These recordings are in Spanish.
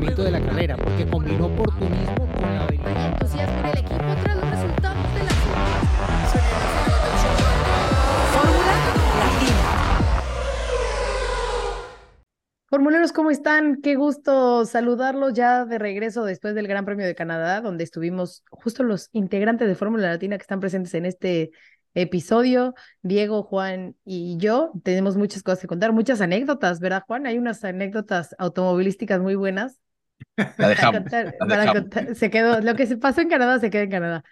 funcionamiento de la carrera, porque combinó oportunismo con la habilidad. entusiasmo el equipo tras los resultados de la Fórmula Latina. Formuleros, ¿cómo están? Qué gusto saludarlos ya de regreso después del Gran Premio de Canadá, donde estuvimos justo los integrantes de Fórmula Latina que están presentes en este episodio. Diego, Juan y yo tenemos muchas cosas que contar, muchas anécdotas, ¿verdad, Juan? Hay unas anécdotas automovilísticas muy buenas. La para dejamos. contar- la para dejamos. contar- se quedó, lo que se pasó en Canadá se queda en Canadá.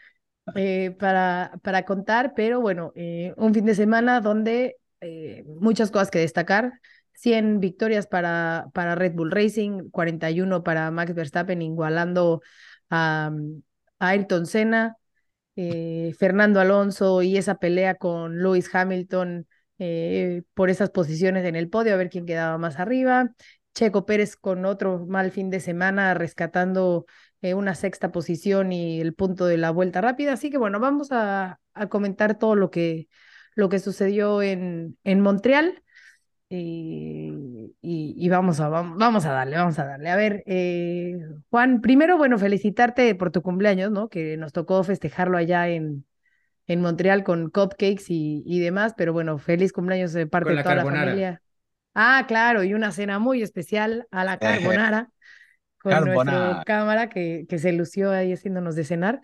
Eh, para, para contar, pero bueno, eh, un fin de semana donde eh, muchas cosas que destacar. 100 victorias para, para Red Bull Racing, 41 para Max Verstappen, igualando a, a Ayrton Senna, Fernando Alonso y esa pelea con Lewis Hamilton por esas posiciones en el podio, a ver quién quedaba más arriba. Checo Pérez con otro mal fin de semana, rescatando eh, una sexta posición y el punto de la vuelta rápida. Así que bueno, vamos a, a comentar todo lo que, lo que sucedió en, en Montreal. Y, y- y vamos a, vam- vamos a darle, vamos a darle. A ver, eh, Juan, primero, bueno, felicitarte por tu cumpleaños, ¿no? Que nos tocó festejarlo allá en, en Montreal con cupcakes y, y demás, pero bueno, feliz cumpleaños de parte de toda la familia. Ah, claro, y una cena muy especial a la carbonara con Carbonara. cámara que, que se lució ahí haciéndonos de cenar,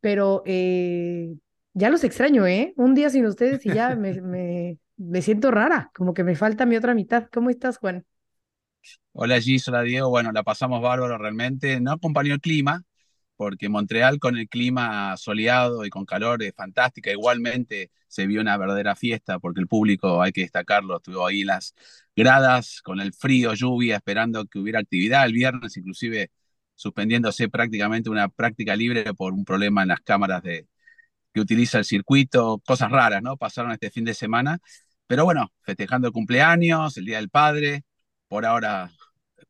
pero eh, ya los extraño, ¿eh? Un día sin ustedes y ya me, me, me siento rara, como que me falta mi otra mitad. ¿Cómo estás, Juan? Hola Gis, hola Diego. Bueno, la pasamos bárbaro realmente. No acompañó el clima, porque Montreal con el clima soleado y con calor es fantástica. Igualmente se vio una verdadera fiesta, porque el público, hay que destacarlo, estuvo ahí en las gradas con el frío, lluvia, esperando que hubiera actividad. El viernes inclusive suspendiéndose prácticamente una práctica libre por un problema en las cámaras de, que utiliza el circuito, cosas raras, ¿no? Pasaron este fin de semana. Pero bueno, festejando el cumpleaños, el Día del Padre, por ahora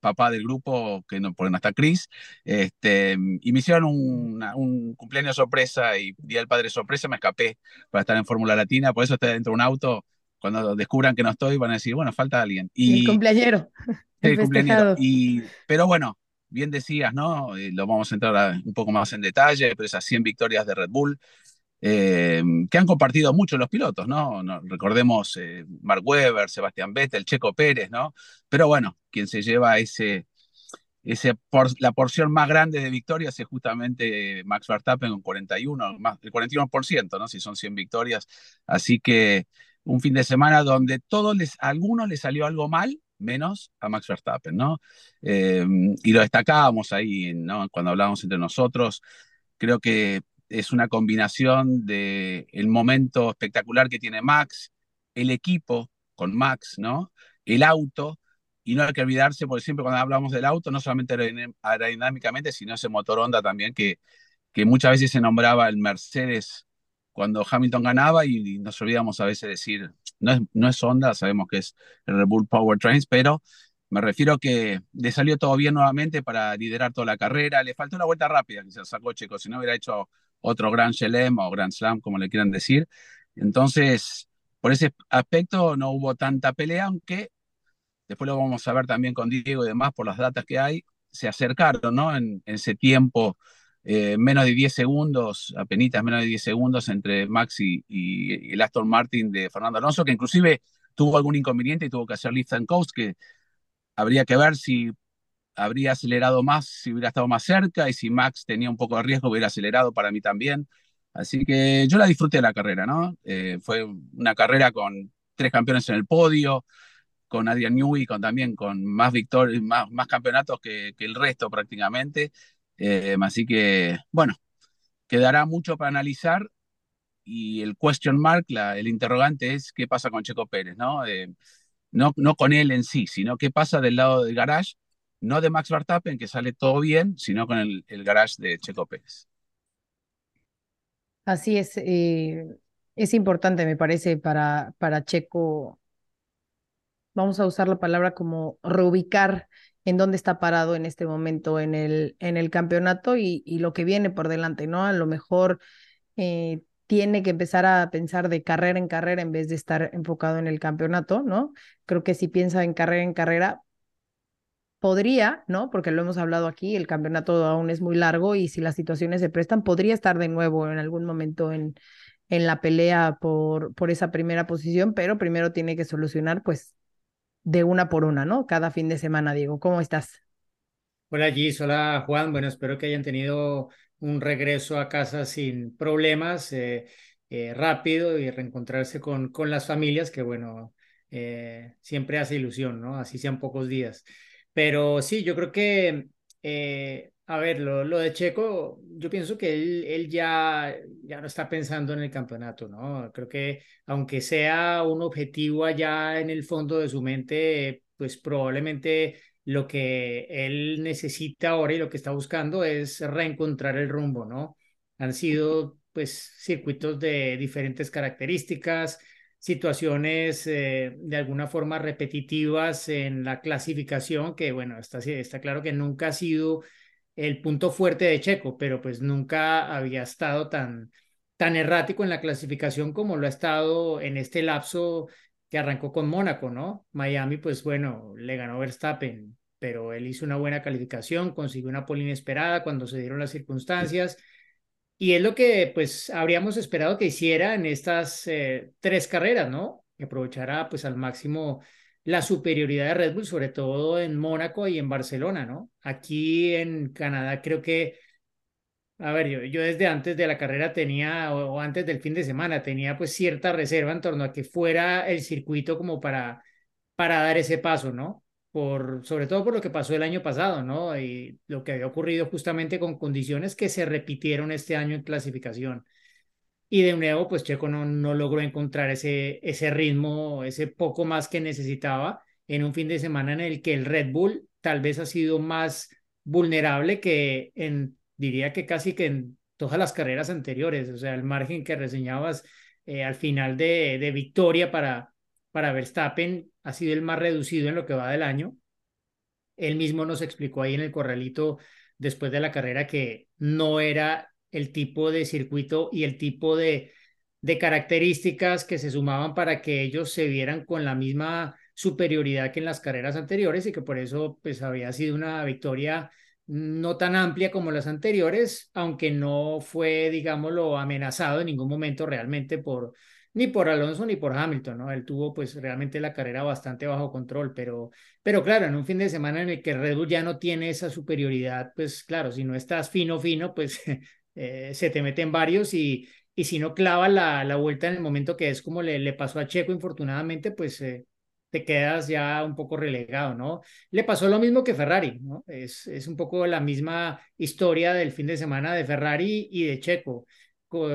papá del grupo, que no, porque no está Chris, este, y me hicieron una- un cumpleaños sorpresa y Día del Padre sorpresa, me escapé para estar en Fórmula Latina, por eso estoy dentro de un auto, cuando descubran que no estoy van a decir, bueno, falta alguien. El Y cumpleañero, el el cumpleañero. Y, pero bueno, bien decías, ¿no? Eh, lo vamos a entrar a- un poco más en detalle, pero esas 100 victorias de Red Bull, eh, que han compartido mucho los pilotos, ¿no? Recordemos eh, Mark Webber, Sebastián Vettel, Checo Pérez, ¿no? Pero bueno, quien se lleva ese, ese la porción más grande de victorias es justamente Max Verstappen con 41, más, el 41%, ¿no? Si son 100 victorias. Así que un fin de semana donde todos les, a algunos les salió algo mal, menos a Max Verstappen, ¿no? Eh, y lo destacábamos ahí, ¿no? Cuando hablábamos entre nosotros, creo que es una combinación de el momento espectacular que tiene Max, el equipo con Max, ¿no? El auto, y no hay que olvidarse, porque siempre cuando hablamos del auto, no solamente aerodin- aerodinámicamente, sino ese motor Honda también, que, que muchas veces se nombraba el Mercedes cuando Hamilton ganaba y, nos olvidamos a veces decir, no es, no es Honda, sabemos que es el Red Bull Powertrains, pero me refiero que le salió todo bien nuevamente para liderar toda la carrera, le faltó una vuelta rápida se sacó Checo, si no hubiera hecho otro Grand Chelem o Grand Slam, como le quieran decir. Entonces, por ese aspecto no hubo tanta pelea, aunque después lo vamos a ver también con Diego y demás por las datas que hay, se acercaron, ¿no? En, en ese tiempo, eh, menos de 10 segundos, apenas menos de 10 segundos entre Max y, y- y el Aston Martin de Fernando Alonso, que inclusive tuvo algún inconveniente y tuvo que hacer lift and coast, que habría que ver si habría acelerado más, si hubiera estado más cerca y si Max tenía un poco de riesgo, hubiera acelerado para mí también. Así que yo la disfruté la carrera, ¿no? Eh, fue una carrera con tres campeones en el podio, con Adrian Newey, con también con más victorias, más, más campeonatos que, que el resto prácticamente. Eh, así que, bueno, quedará mucho para analizar y el question mark, la, el interrogante es qué pasa con Checo Pérez, ¿no? Eh, no, no con él en sí, sino qué pasa del lado del garage, no de Max Verstappen, que sale todo bien, sino con el, el garage de Checo Pérez. Así es, eh, es importante, me parece, para, para Checo, vamos a usar la palabra como reubicar en dónde está parado en este momento en el, en el campeonato y, y lo que viene por delante, ¿no? A lo mejor eh, tiene que empezar a pensar de carrera en carrera en vez de estar enfocado en el campeonato, ¿no? Creo que si piensa en carrera en carrera, podría, ¿no? Porque lo hemos hablado aquí, el campeonato aún es muy largo y si las situaciones se prestan, podría estar de nuevo en algún momento en, en la pelea por, por esa primera posición, pero primero tiene que solucionar, pues, de una por una, ¿no? Cada fin de semana, Diego. ¿Cómo estás? Hola Gis, hola Juan. Bueno, espero que hayan tenido un regreso a casa sin problemas, eh, eh, rápido y reencontrarse con, con las familias, que bueno, eh, siempre hace ilusión, ¿no? Así sean pocos días. Pero sí, yo creo que, a ver, lo, lo, de Checo, yo pienso que él, él ya, ya no está pensando en el campeonato, ¿no? Creo que aunque sea un objetivo allá en el fondo de su mente, pues probablemente lo que él necesita ahora y lo que está buscando es reencontrar el rumbo, ¿no? Han sido pues circuitos de diferentes características, situaciones eh, de alguna forma repetitivas en la clasificación, que bueno, está, está claro que nunca ha sido el punto fuerte de Checo, pero pues nunca había estado tan, tan errático en la clasificación como lo ha estado en este lapso que arrancó con Mónaco, ¿no? Miami, pues bueno, le ganó Verstappen, pero él hizo una buena calificación, consiguió una pole inesperada cuando se dieron las circunstancias. Y es lo que pues habríamos esperado que hiciera en estas eh, tres carreras, ¿no? Que aprovechara pues al máximo la superioridad de Red Bull, sobre todo en Mónaco y en Barcelona, ¿no? Aquí en Canadá creo que a ver, yo, yo desde antes de la carrera tenía, o, antes del fin de semana, tenía pues cierta reserva en torno a que fuera el circuito como para, para dar ese paso, ¿no? Por, sobre todo por lo que pasó el año pasado, ¿no? Y lo que había ocurrido justamente con condiciones que se repitieron este año en clasificación. Y de nuevo, pues Checo no, no logró encontrar ese, ese ritmo, ese poco más que necesitaba en un fin de semana en el que el Red Bull tal vez ha sido más vulnerable que en diría que casi que en todas las carreras anteriores, o sea, el margen que reseñabas eh, al final de, de, victoria para, para Verstappen ha sido el más reducido en lo que va del año. Él mismo nos explicó ahí en el corralito después de la carrera que no era el tipo de circuito y el tipo de, características que se sumaban para que ellos se vieran con la misma superioridad que en las carreras anteriores y que por eso pues había sido una victoria no tan amplia como las anteriores, aunque no fue, digámoslo, amenazado en ningún momento realmente por ni por Alonso ni por Hamilton, ¿no? Él tuvo pues realmente la carrera bastante bajo control, pero, pero claro, en un fin de semana en el que Red Bull ya no tiene esa superioridad, pues claro, si no estás fino, fino, pues eh, se te meten varios y, y si no clava la, la vuelta en el momento que es como le, pasó a Checo, infortunadamente, pues eh, te quedas ya un poco relegado, ¿no? Le pasó lo mismo que Ferrari, ¿no? Es, es un poco la misma historia del fin de semana de Ferrari y de Checo.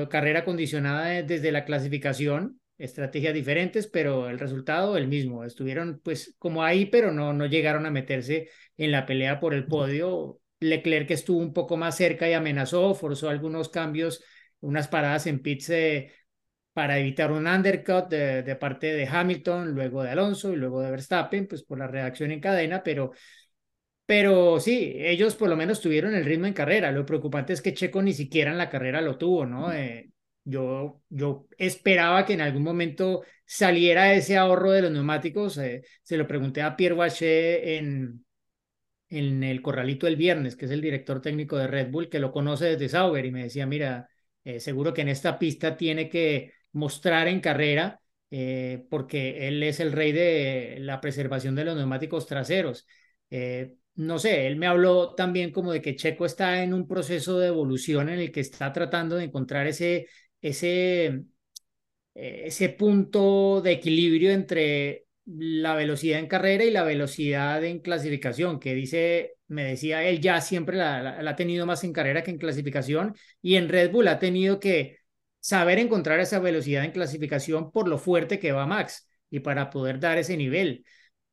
Carrera condicionada desde la clasificación, estrategias diferentes, pero el resultado el mismo. Estuvieron pues como ahí, pero no, no llegaron a meterse en la pelea por el podio. Leclerc estuvo un poco más cerca y amenazó, forzó algunos cambios, unas paradas en pits eh, para evitar un undercut de, parte de Hamilton, luego de Alonso y luego de Verstappen, pues por la reacción en cadena, pero, pero sí, ellos por lo menos tuvieron el ritmo en carrera. Lo preocupante es que Checo ni siquiera en la carrera lo tuvo, ¿no? Eh, yo, yo esperaba que en algún momento saliera ese ahorro de los neumáticos. Eh, se lo pregunté a Pierre Waché en, en el corralito el viernes, que es el director técnico de Red Bull, que lo conoce desde Sauber, y me decía, mira, eh, seguro que en esta pista tiene que mostrar en carrera, porque él es el rey de la preservación de los neumáticos traseros. Eh, no sé, él me habló también como de que Checo está en un proceso de evolución en el que está tratando de encontrar ese, ese, ese punto de equilibrio entre la velocidad en carrera y la velocidad en clasificación, que dice, me decía él, ya siempre la, la, ha tenido más en carrera que en clasificación y en Red Bull ha tenido que saber encontrar esa velocidad en clasificación por lo fuerte que va Max y para poder dar ese nivel.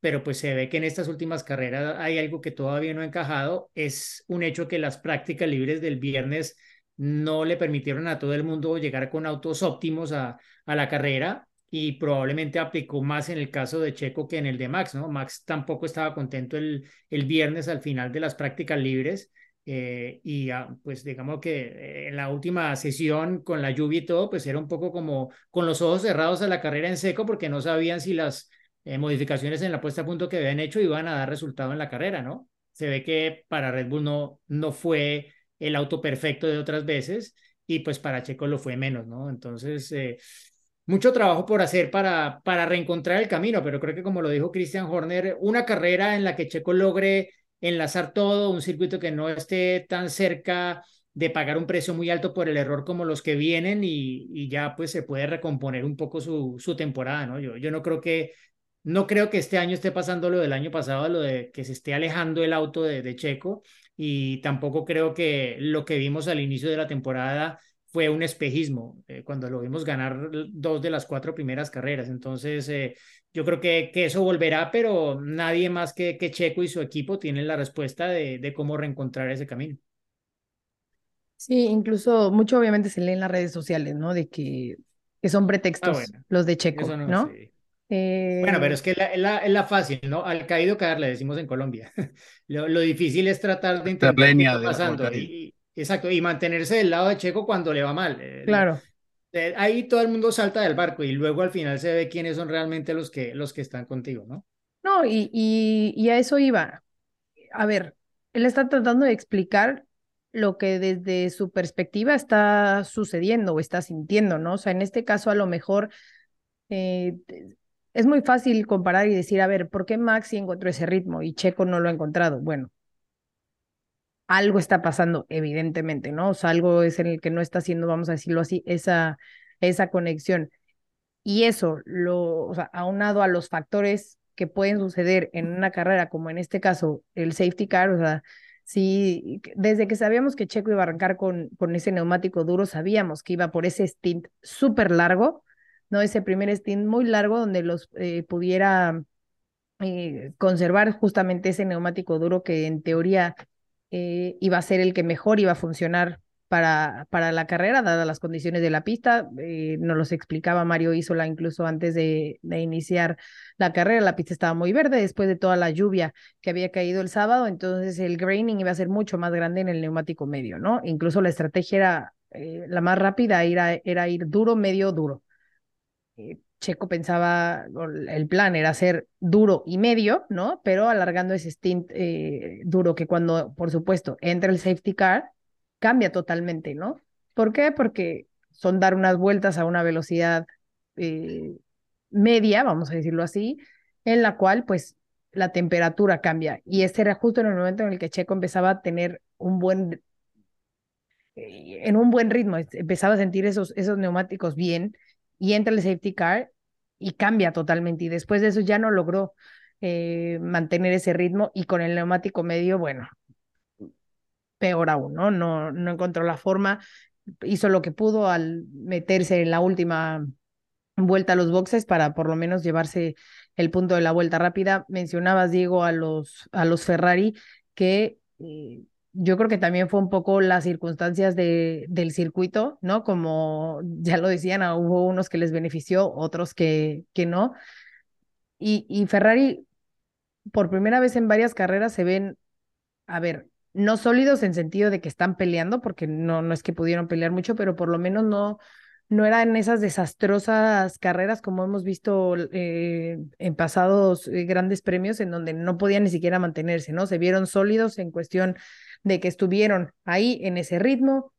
Pero pues se ve que en estas últimas carreras hay algo que todavía no ha encajado. Es un hecho que las prácticas libres del viernes no le permitieron a todo el mundo llegar con autos óptimos a, a la carrera y probablemente aplicó más en el caso de Checo que en el de Max, ¿no? Max tampoco estaba contento el, el viernes al final de las prácticas libres eh, y pues digamos que en la última sesión con la lluvia y todo, pues era un poco como con los ojos cerrados a la carrera en seco porque no sabían si las eh, modificaciones en la puesta a punto que habían hecho iban a dar resultado en la carrera, ¿no? Se ve que para Red Bull no, no fue el auto perfecto de otras veces y pues para Checo lo fue menos, ¿no? Entonces, eh, mucho trabajo por hacer para, para reencontrar el camino, pero creo que como lo dijo Christian Horner, una carrera en la que Checo logre enlazar todo, un circuito que no esté tan cerca de pagar un precio muy alto por el error como los que vienen y, y ya pues se puede recomponer un poco su, su temporada, ¿no? Yo, yo no creo que no creo que este año esté pasando lo del año pasado, lo de que se esté alejando el auto de, de Checo y tampoco creo que lo que vimos al inicio de la temporada fue un espejismo, eh, cuando lo vimos ganar dos de las cuatro primeras carreras. Entonces, eh, yo creo que, que, eso volverá, pero nadie más que, que Checo y su equipo tienen la respuesta de, de, cómo reencontrar ese camino. Sí, incluso mucho obviamente se lee en las redes sociales, ¿no? De que, que son pretextos ah, bueno, los de Checo, ¿no? ¿no? Sí. Eh... Bueno, pero es que es la, la, la, fácil, ¿no? Al caído caer, le decimos en Colombia. lo, lo, difícil es tratar de entender qué está pasando. Y, exacto, y mantenerse del lado de Checo cuando le va mal. Eh, claro. Eh, ahí todo el mundo salta del barco y luego al final se ve quiénes son realmente los que, los que están contigo, ¿no? No, y, y, y a eso iba. A ver, él está tratando de explicar lo que desde su perspectiva está sucediendo o está sintiendo, ¿no? O sea, en este caso a lo mejor eh, es muy fácil comparar y decir, a ver, ¿por qué Maxi encontró ese ritmo y Checo no lo ha encontrado? Bueno, algo está pasando, evidentemente, ¿no? O sea, algo es en el que no está haciendo, vamos a decirlo así, esa, esa conexión. Y eso, lo, o sea, aunado a los factores que pueden suceder en una carrera, como en este caso el safety car, o sea, sí, desde que sabíamos que Checo iba a arrancar con, con ese neumático duro, sabíamos que iba por ese stint súper largo, ¿no? Ese primer stint muy largo donde los eh, pudiera eh, conservar justamente ese neumático duro que en teoría eh, iba a ser el que mejor iba a funcionar para, para la carrera, dadas las condiciones de la pista. Eh, nos los explicaba Mario Isola incluso antes de, iniciar la carrera. La pista estaba muy verde después de toda la lluvia que había caído el sábado, entonces el graining iba a ser mucho más grande en el neumático medio, ¿no? Incluso la estrategia era eh, la más rápida, era, era ir duro, medio, duro. Eh, Checo pensaba, el plan era ser duro y medio, ¿no? Pero alargando ese stint eh, duro que cuando, por supuesto, entra el safety car, cambia totalmente, ¿no? ¿Por qué? Porque son dar unas vueltas a una velocidad eh, media, vamos a decirlo así, en la cual pues la temperatura cambia. Y este era justo en el momento en el que Checo empezaba a tener un buen, en un buen ritmo, empezaba a sentir esos, esos neumáticos bien y entra el safety car y cambia totalmente. Y después de eso ya no logró eh, mantener ese ritmo y con el neumático medio, bueno, peor aún, ¿no? No, no encontró la forma, hizo lo que pudo al meterse en la última vuelta a los boxes para por lo menos llevarse el punto de la vuelta rápida. Mencionabas, Diego, a los, a los Ferrari que eh, yo creo que también fue un poco las circunstancias de, del circuito, ¿no? Como ya lo decían, ah, hubo unos que les benefició, otros que, que no. Y, y Ferrari, por primera vez en varias carreras, se ven, a ver, no sólidos en sentido de que están peleando, porque no, no es que pudieron pelear mucho, pero por lo menos no, no eran esas desastrosas carreras como hemos visto eh, en pasados eh, grandes premios en donde no podían ni siquiera mantenerse, ¿no? Se vieron sólidos en cuestión de que estuvieron ahí en ese ritmo,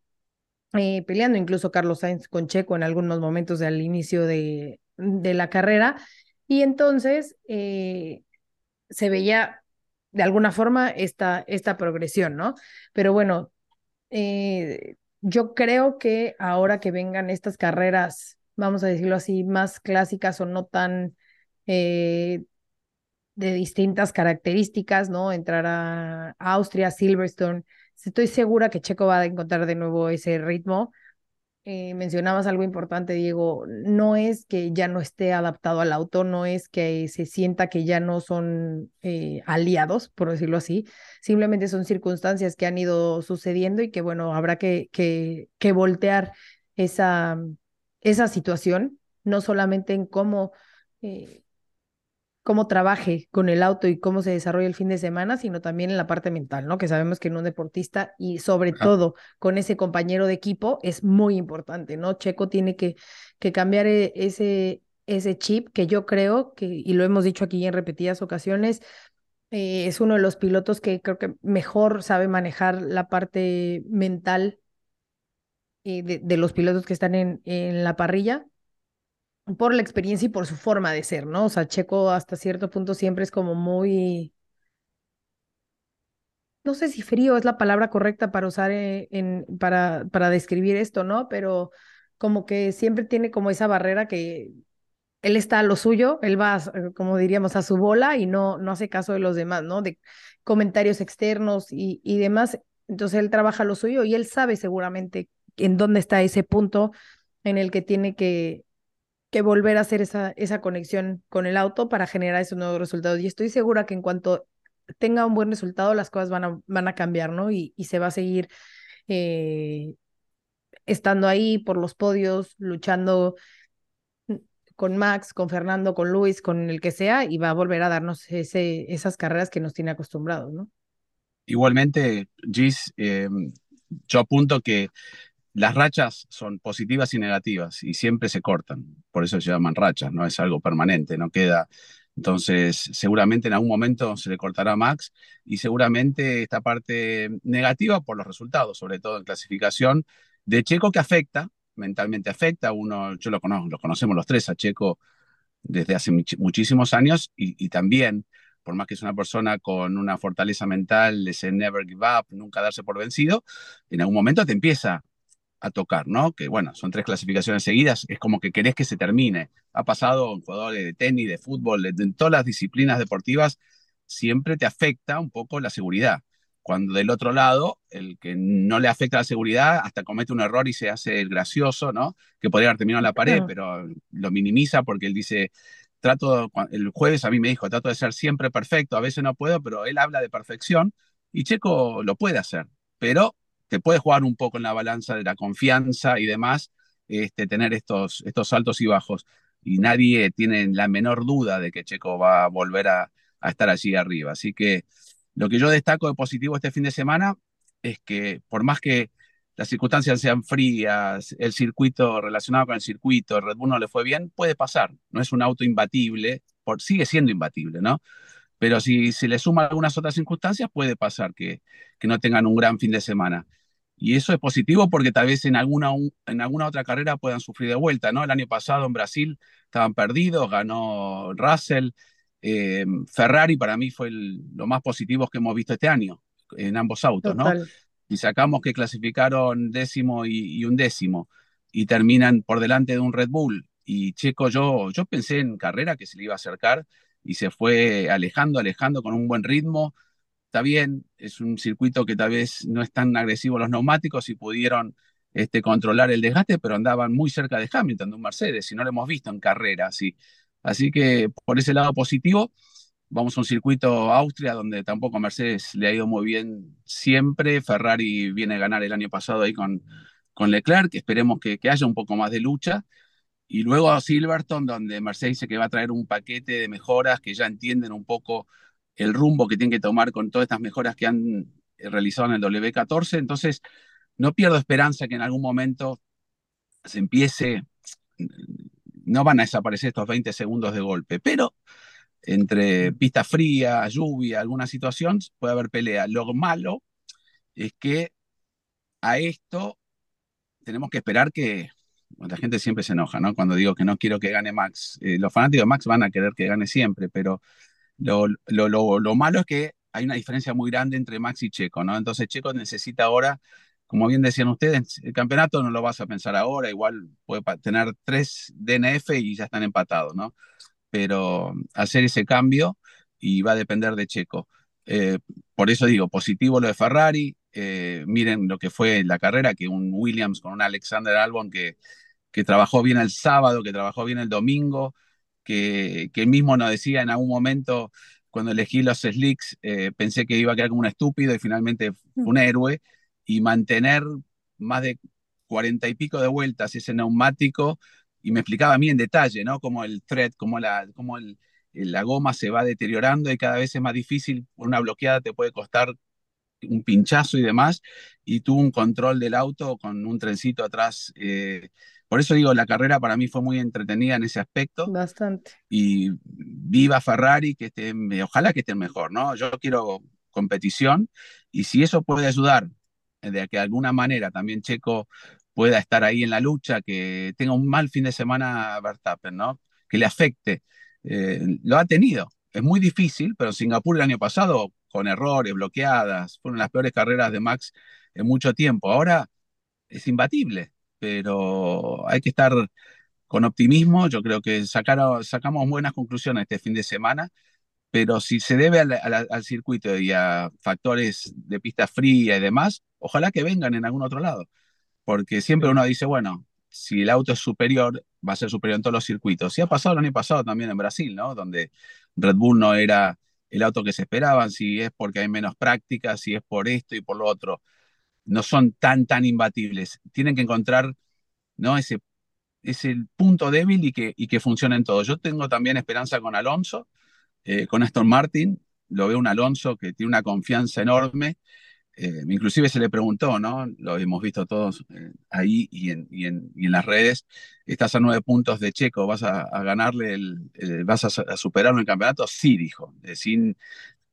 eh, peleando incluso Carlos Sainz con Checo en algunos momentos al inicio de, de la carrera. Y entonces eh, se veía de alguna forma esta, esta progresión, ¿no? Pero bueno, eh, yo creo que ahora que vengan estas carreras, vamos a decirlo así, más clásicas o no tan eh, de distintas características, ¿no? Entrar a Austria, Silverstone. Estoy segura que Checo va a encontrar de nuevo ese ritmo. Eh, mencionabas algo importante, Diego, no es que ya no esté adaptado al auto, no es que se sienta que ya no son eh, aliados, por decirlo así, simplemente son circunstancias que han ido sucediendo y que, bueno, habrá que, que, que voltear esa, esa situación, no solamente en cómo eh, cómo trabaje con el auto y cómo se desarrolla el fin de semana, sino también en la parte mental, ¿no? Que sabemos que en un deportista y sobre todo con ese compañero de equipo es muy importante, ¿no? Checo tiene que, que cambiar e, ese, ese chip que yo creo que, y lo hemos dicho aquí en repetidas ocasiones, eh, es uno de los pilotos que creo que mejor sabe manejar la parte mental eh, de, de, los pilotos que están en, en la parrilla por la experiencia y por su forma de ser, ¿no? O sea, Checo hasta cierto punto siempre es como muy, no sé si frío es la palabra correcta para usar eh, en, para, para describir esto, ¿no? Pero como que siempre tiene como esa barrera que él está a lo suyo, él va, eh, como diríamos, a su bola y no, no hace caso de los demás, ¿no? De comentarios externos y, y demás. Entonces él trabaja lo suyo y él sabe seguramente en dónde está ese punto en el que tiene que, que volver a hacer esa, esa conexión con el auto para generar esos nuevos resultados. Y estoy segura que en cuanto tenga un buen resultado, las cosas van a, van a cambiar, ¿no? Y, y se va a seguir eh, estando ahí por los podios, luchando con Max, con Fernando, con Luis, con el que sea, y va a volver a darnos ese, esas carreras que nos tiene acostumbrados, ¿no? Igualmente, Gis, eh, yo apunto que las rachas son positivas y negativas y siempre se cortan, por eso se llaman rachas, no es algo permanente, no queda entonces, seguramente en algún momento se le cortará a Max y seguramente esta parte negativa por los resultados, sobre todo en clasificación, de Checo que afecta, mentalmente afecta. Uno, yo lo conozco, lo conocemos los tres a Checo desde hace muchísimos años y, también, por más que es una persona con una fortaleza mental, ese never give up, nunca darse por vencido, en algún momento te empieza a tocar, ¿no? Que bueno, son tres clasificaciones seguidas, es como que querés que se termine. Ha pasado en jugadores de tenis, de fútbol, en todas las disciplinas deportivas, siempre te afecta un poco la seguridad. Cuando del otro lado, el que no le afecta la seguridad, hasta comete un error y se hace el gracioso, ¿no? Que podría haber terminado en la pared, pero lo minimiza porque él dice, trato, el jueves a mí me dijo, trato de ser siempre perfecto, a veces no puedo, pero él habla de perfección y Checo lo puede hacer, pero te puede jugar un poco en la balanza de la confianza y demás, este, tener estos, estos altos y bajos. Y nadie tiene la menor duda de que Checo va a volver a, a estar allí arriba. Así que lo que yo destaco de positivo este fin de semana es que por más que las circunstancias sean frías, el circuito relacionado con el circuito, Red Bull no le fue bien, puede pasar. No es un auto imbatible, por, sigue siendo imbatible, ¿no? Pero si se le suma algunas otras circunstancias, puede pasar que, que no tengan un gran fin de semana. Y eso es positivo porque tal vez en alguna, en alguna otra carrera puedan sufrir de vuelta, ¿no? El año pasado en Brasil estaban perdidos, ganó Russell. Eh, Ferrari para mí fue lo más positivo que hemos visto este año en ambos autos, ¿no? Y sacamos que clasificaron décimo y, y, un décimo y terminan por delante de un Red Bull. Y Checo, yo, yo pensé en carrera que se le iba a acercar y se fue alejando, alejando con un buen ritmo está bien, es un circuito que tal vez no es tan agresivo los neumáticos y pudieron este, controlar el desgaste, pero andaban muy cerca de Hamilton, de un Mercedes, y no lo hemos visto en carrera así. Así que por ese lado positivo, vamos a un circuito Austria donde tampoco Mercedes le ha ido muy bien siempre. Ferrari viene a ganar el año pasado ahí con, con Leclerc, esperemos que, que haya un poco más de lucha. Y luego a Silverstone, donde Mercedes dice que va a traer un paquete de mejoras que ya entienden un poco el rumbo que tienen que tomar con todas estas mejoras que han eh, realizado en el W14. Entonces, no pierdo esperanza que en algún momento se empiece, no van a desaparecer estos 20 segundos de golpe, pero entre pista fría, lluvia, alguna situación, puede haber pelea. Lo malo es que a esto tenemos que esperar que, la gente siempre se enoja, ¿no? Cuando digo que no quiero que gane Max. Eh, los fanáticos de Max van a querer que gane siempre, pero lo, lo, lo, malo es que hay una diferencia muy grande entre Max y Checo, ¿no? Entonces Checo necesita ahora, como bien decían ustedes, el campeonato no lo vas a pensar ahora, igual puede tener tres DNF y ya están empatados, ¿no? Pero hacer ese cambio y va a depender de Checo. Eh, por eso digo, positivo lo de Ferrari, eh, miren lo que fue la carrera, que un Williams con un Alexander Albon que, que trabajó bien el sábado, que trabajó bien el domingo, que, que mismo nos decía en algún momento, cuando elegí los slicks, eh, pensé que iba a quedar como un estúpido y finalmente un héroe, y mantener más de cuarenta y pico de vueltas ese neumático, y me explicaba a mí en detalle, ¿no? Como el thread, como la, como el, la goma se va deteriorando y cada vez es más difícil, una bloqueada te puede costar un pinchazo y demás, y tuvo un control del auto con un trencito atrás eh, por eso digo, la carrera para mí fue muy entretenida en ese aspecto. Bastante. Y viva Ferrari, que esté, ojalá que esté mejor, ¿no? Yo quiero competición y si eso puede ayudar de que de alguna manera también Checo pueda estar ahí en la lucha, que tenga un mal fin de semana Verstappen, ¿no? Que le afecte. Eh, lo ha tenido. Es muy difícil, pero Singapur el año pasado, con errores, bloqueadas, fueron las peores carreras de Max en mucho tiempo. Ahora es imbatible, pero hay que estar con optimismo. Yo creo que sacaron, sacamos buenas conclusiones este fin de semana, pero si se debe al, al circuito y a factores de pista fría y demás, ojalá que vengan en algún otro lado porque siempre uno dice, bueno, si el auto es superior, va a ser superior en todos los circuitos. Y ha pasado el año pasado también en Brasil, ¿no? Donde Red Bull no era el auto que se esperaban, si es porque hay menos práctica, si es por esto y por lo otro. No son tan, tan imbatibles. Tienen que encontrar, ¿no? Ese, ese punto débil y que, y que funcione en todo. Yo tengo también esperanza con Alonso, eh, con Aston Martin. Lo veo un Alonso que tiene una confianza enorme eh, inclusive se le preguntó, ¿no? Lo hemos visto todos eh, ahí y en, y, en, y en, las redes. Estás a nueve puntos de Checo, ¿vas a, a ganarle, el, vas a, superarlo en el campeonato? Sí, dijo. Sin,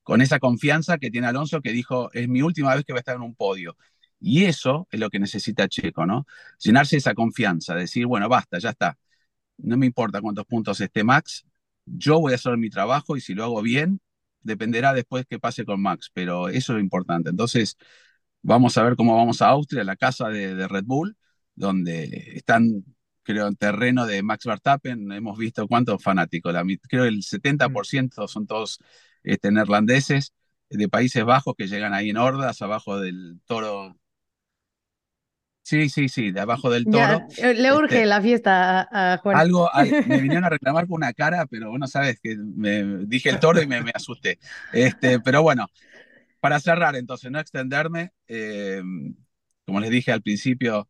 con esa confianza que tiene Alonso, que dijo, es mi última vez que va a estar en un podio. Y eso es lo que necesita Checo, ¿no? Llenarse esa confianza, decir, bueno, basta, ya está. No me importa cuántos puntos esté Max, yo voy a hacer mi trabajo y si lo hago bien, dependerá después qué pase con Max, pero eso es lo importante. Entonces, vamos a ver cómo vamos a Austria, la casa de, Red Bull, donde están, creo, en terreno de Max Verstappen. Hemos visto cuántos fanáticos, la, creo el 70% son todos este, neerlandeses de Países Bajos que llegan ahí en hordas, abajo del toro Sí, sí, sí, de abajo del toro. Ya, le urge este, la fiesta a, a Juan. Algo, me vinieron a reclamar con una cara, pero bueno, sabes que me dije el toro y me, me asusté. Este, pero bueno, para cerrar, entonces, no extenderme, eh, como les dije al principio,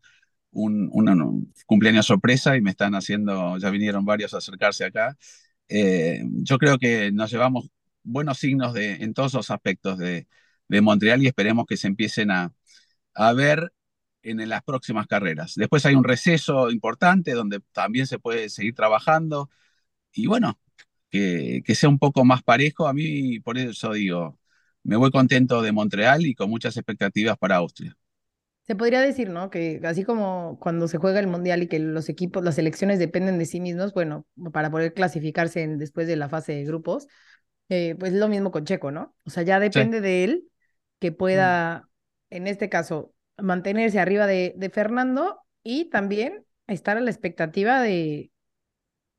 un, un, un, cumpleaños sorpresa y me están haciendo, ya vinieron varios a acercarse acá. Eh, yo creo que nos llevamos buenos signos de, en todos los aspectos de, de Montreal y esperemos que se empiecen a, a ver en las próximas carreras. Después hay un receso importante donde también se puede seguir trabajando y bueno, que, que, sea un poco más parejo. A mí, por eso digo, me voy contento de Montreal y con muchas expectativas para Austria. Se podría decir, ¿no? Que así como cuando se juega el Mundial y que los equipos, las selecciones dependen de sí mismos, bueno, para poder clasificarse en, después de la fase de grupos, eh, pues lo mismo con Checo, ¿no? O sea, ya depende sí. de él que pueda, mm. en este caso, mantenerse arriba de, de, Fernando y también estar a la expectativa de,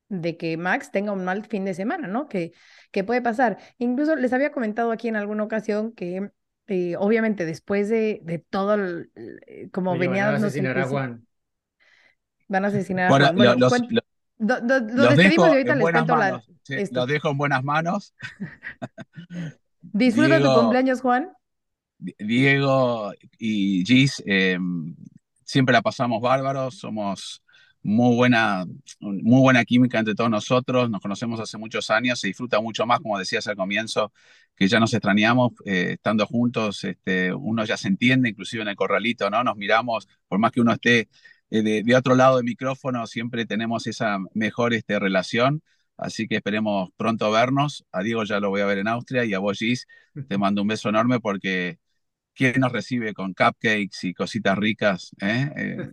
de que Max tenga un mal fin de semana, ¿no? Que, que puede pasar. Incluso les había comentado aquí en alguna ocasión que eh, obviamente después de, de todo, el, eh, como Oye, venía... Van a asesinar a Juan. Van a asesinar a Juan. Bueno, los, los, do, do, despedimos y ahorita les cuento manos, la... sí, los dejo en buenas manos. Disfruta Diego, tu cumpleaños, Juan. Diego y Gis, eh, siempre la pasamos bárbaros, somos muy buena, muy buena química entre todos nosotros, nos conocemos hace muchos años, se disfruta mucho más, como decías al comienzo, que ya nos extrañamos eh, estando juntos, este, uno ya se entiende, inclusive en el corralito, ¿no? Nos miramos, por más que uno esté eh, de, de, otro lado del micrófono, siempre tenemos esa mejor este, relación. Así que esperemos pronto vernos. A Diego ya lo voy a ver en Austria y a vos, Gis, te mando un beso enorme porque ¿quién nos recibe con cupcakes y cositas ricas? ¿eh? Eh,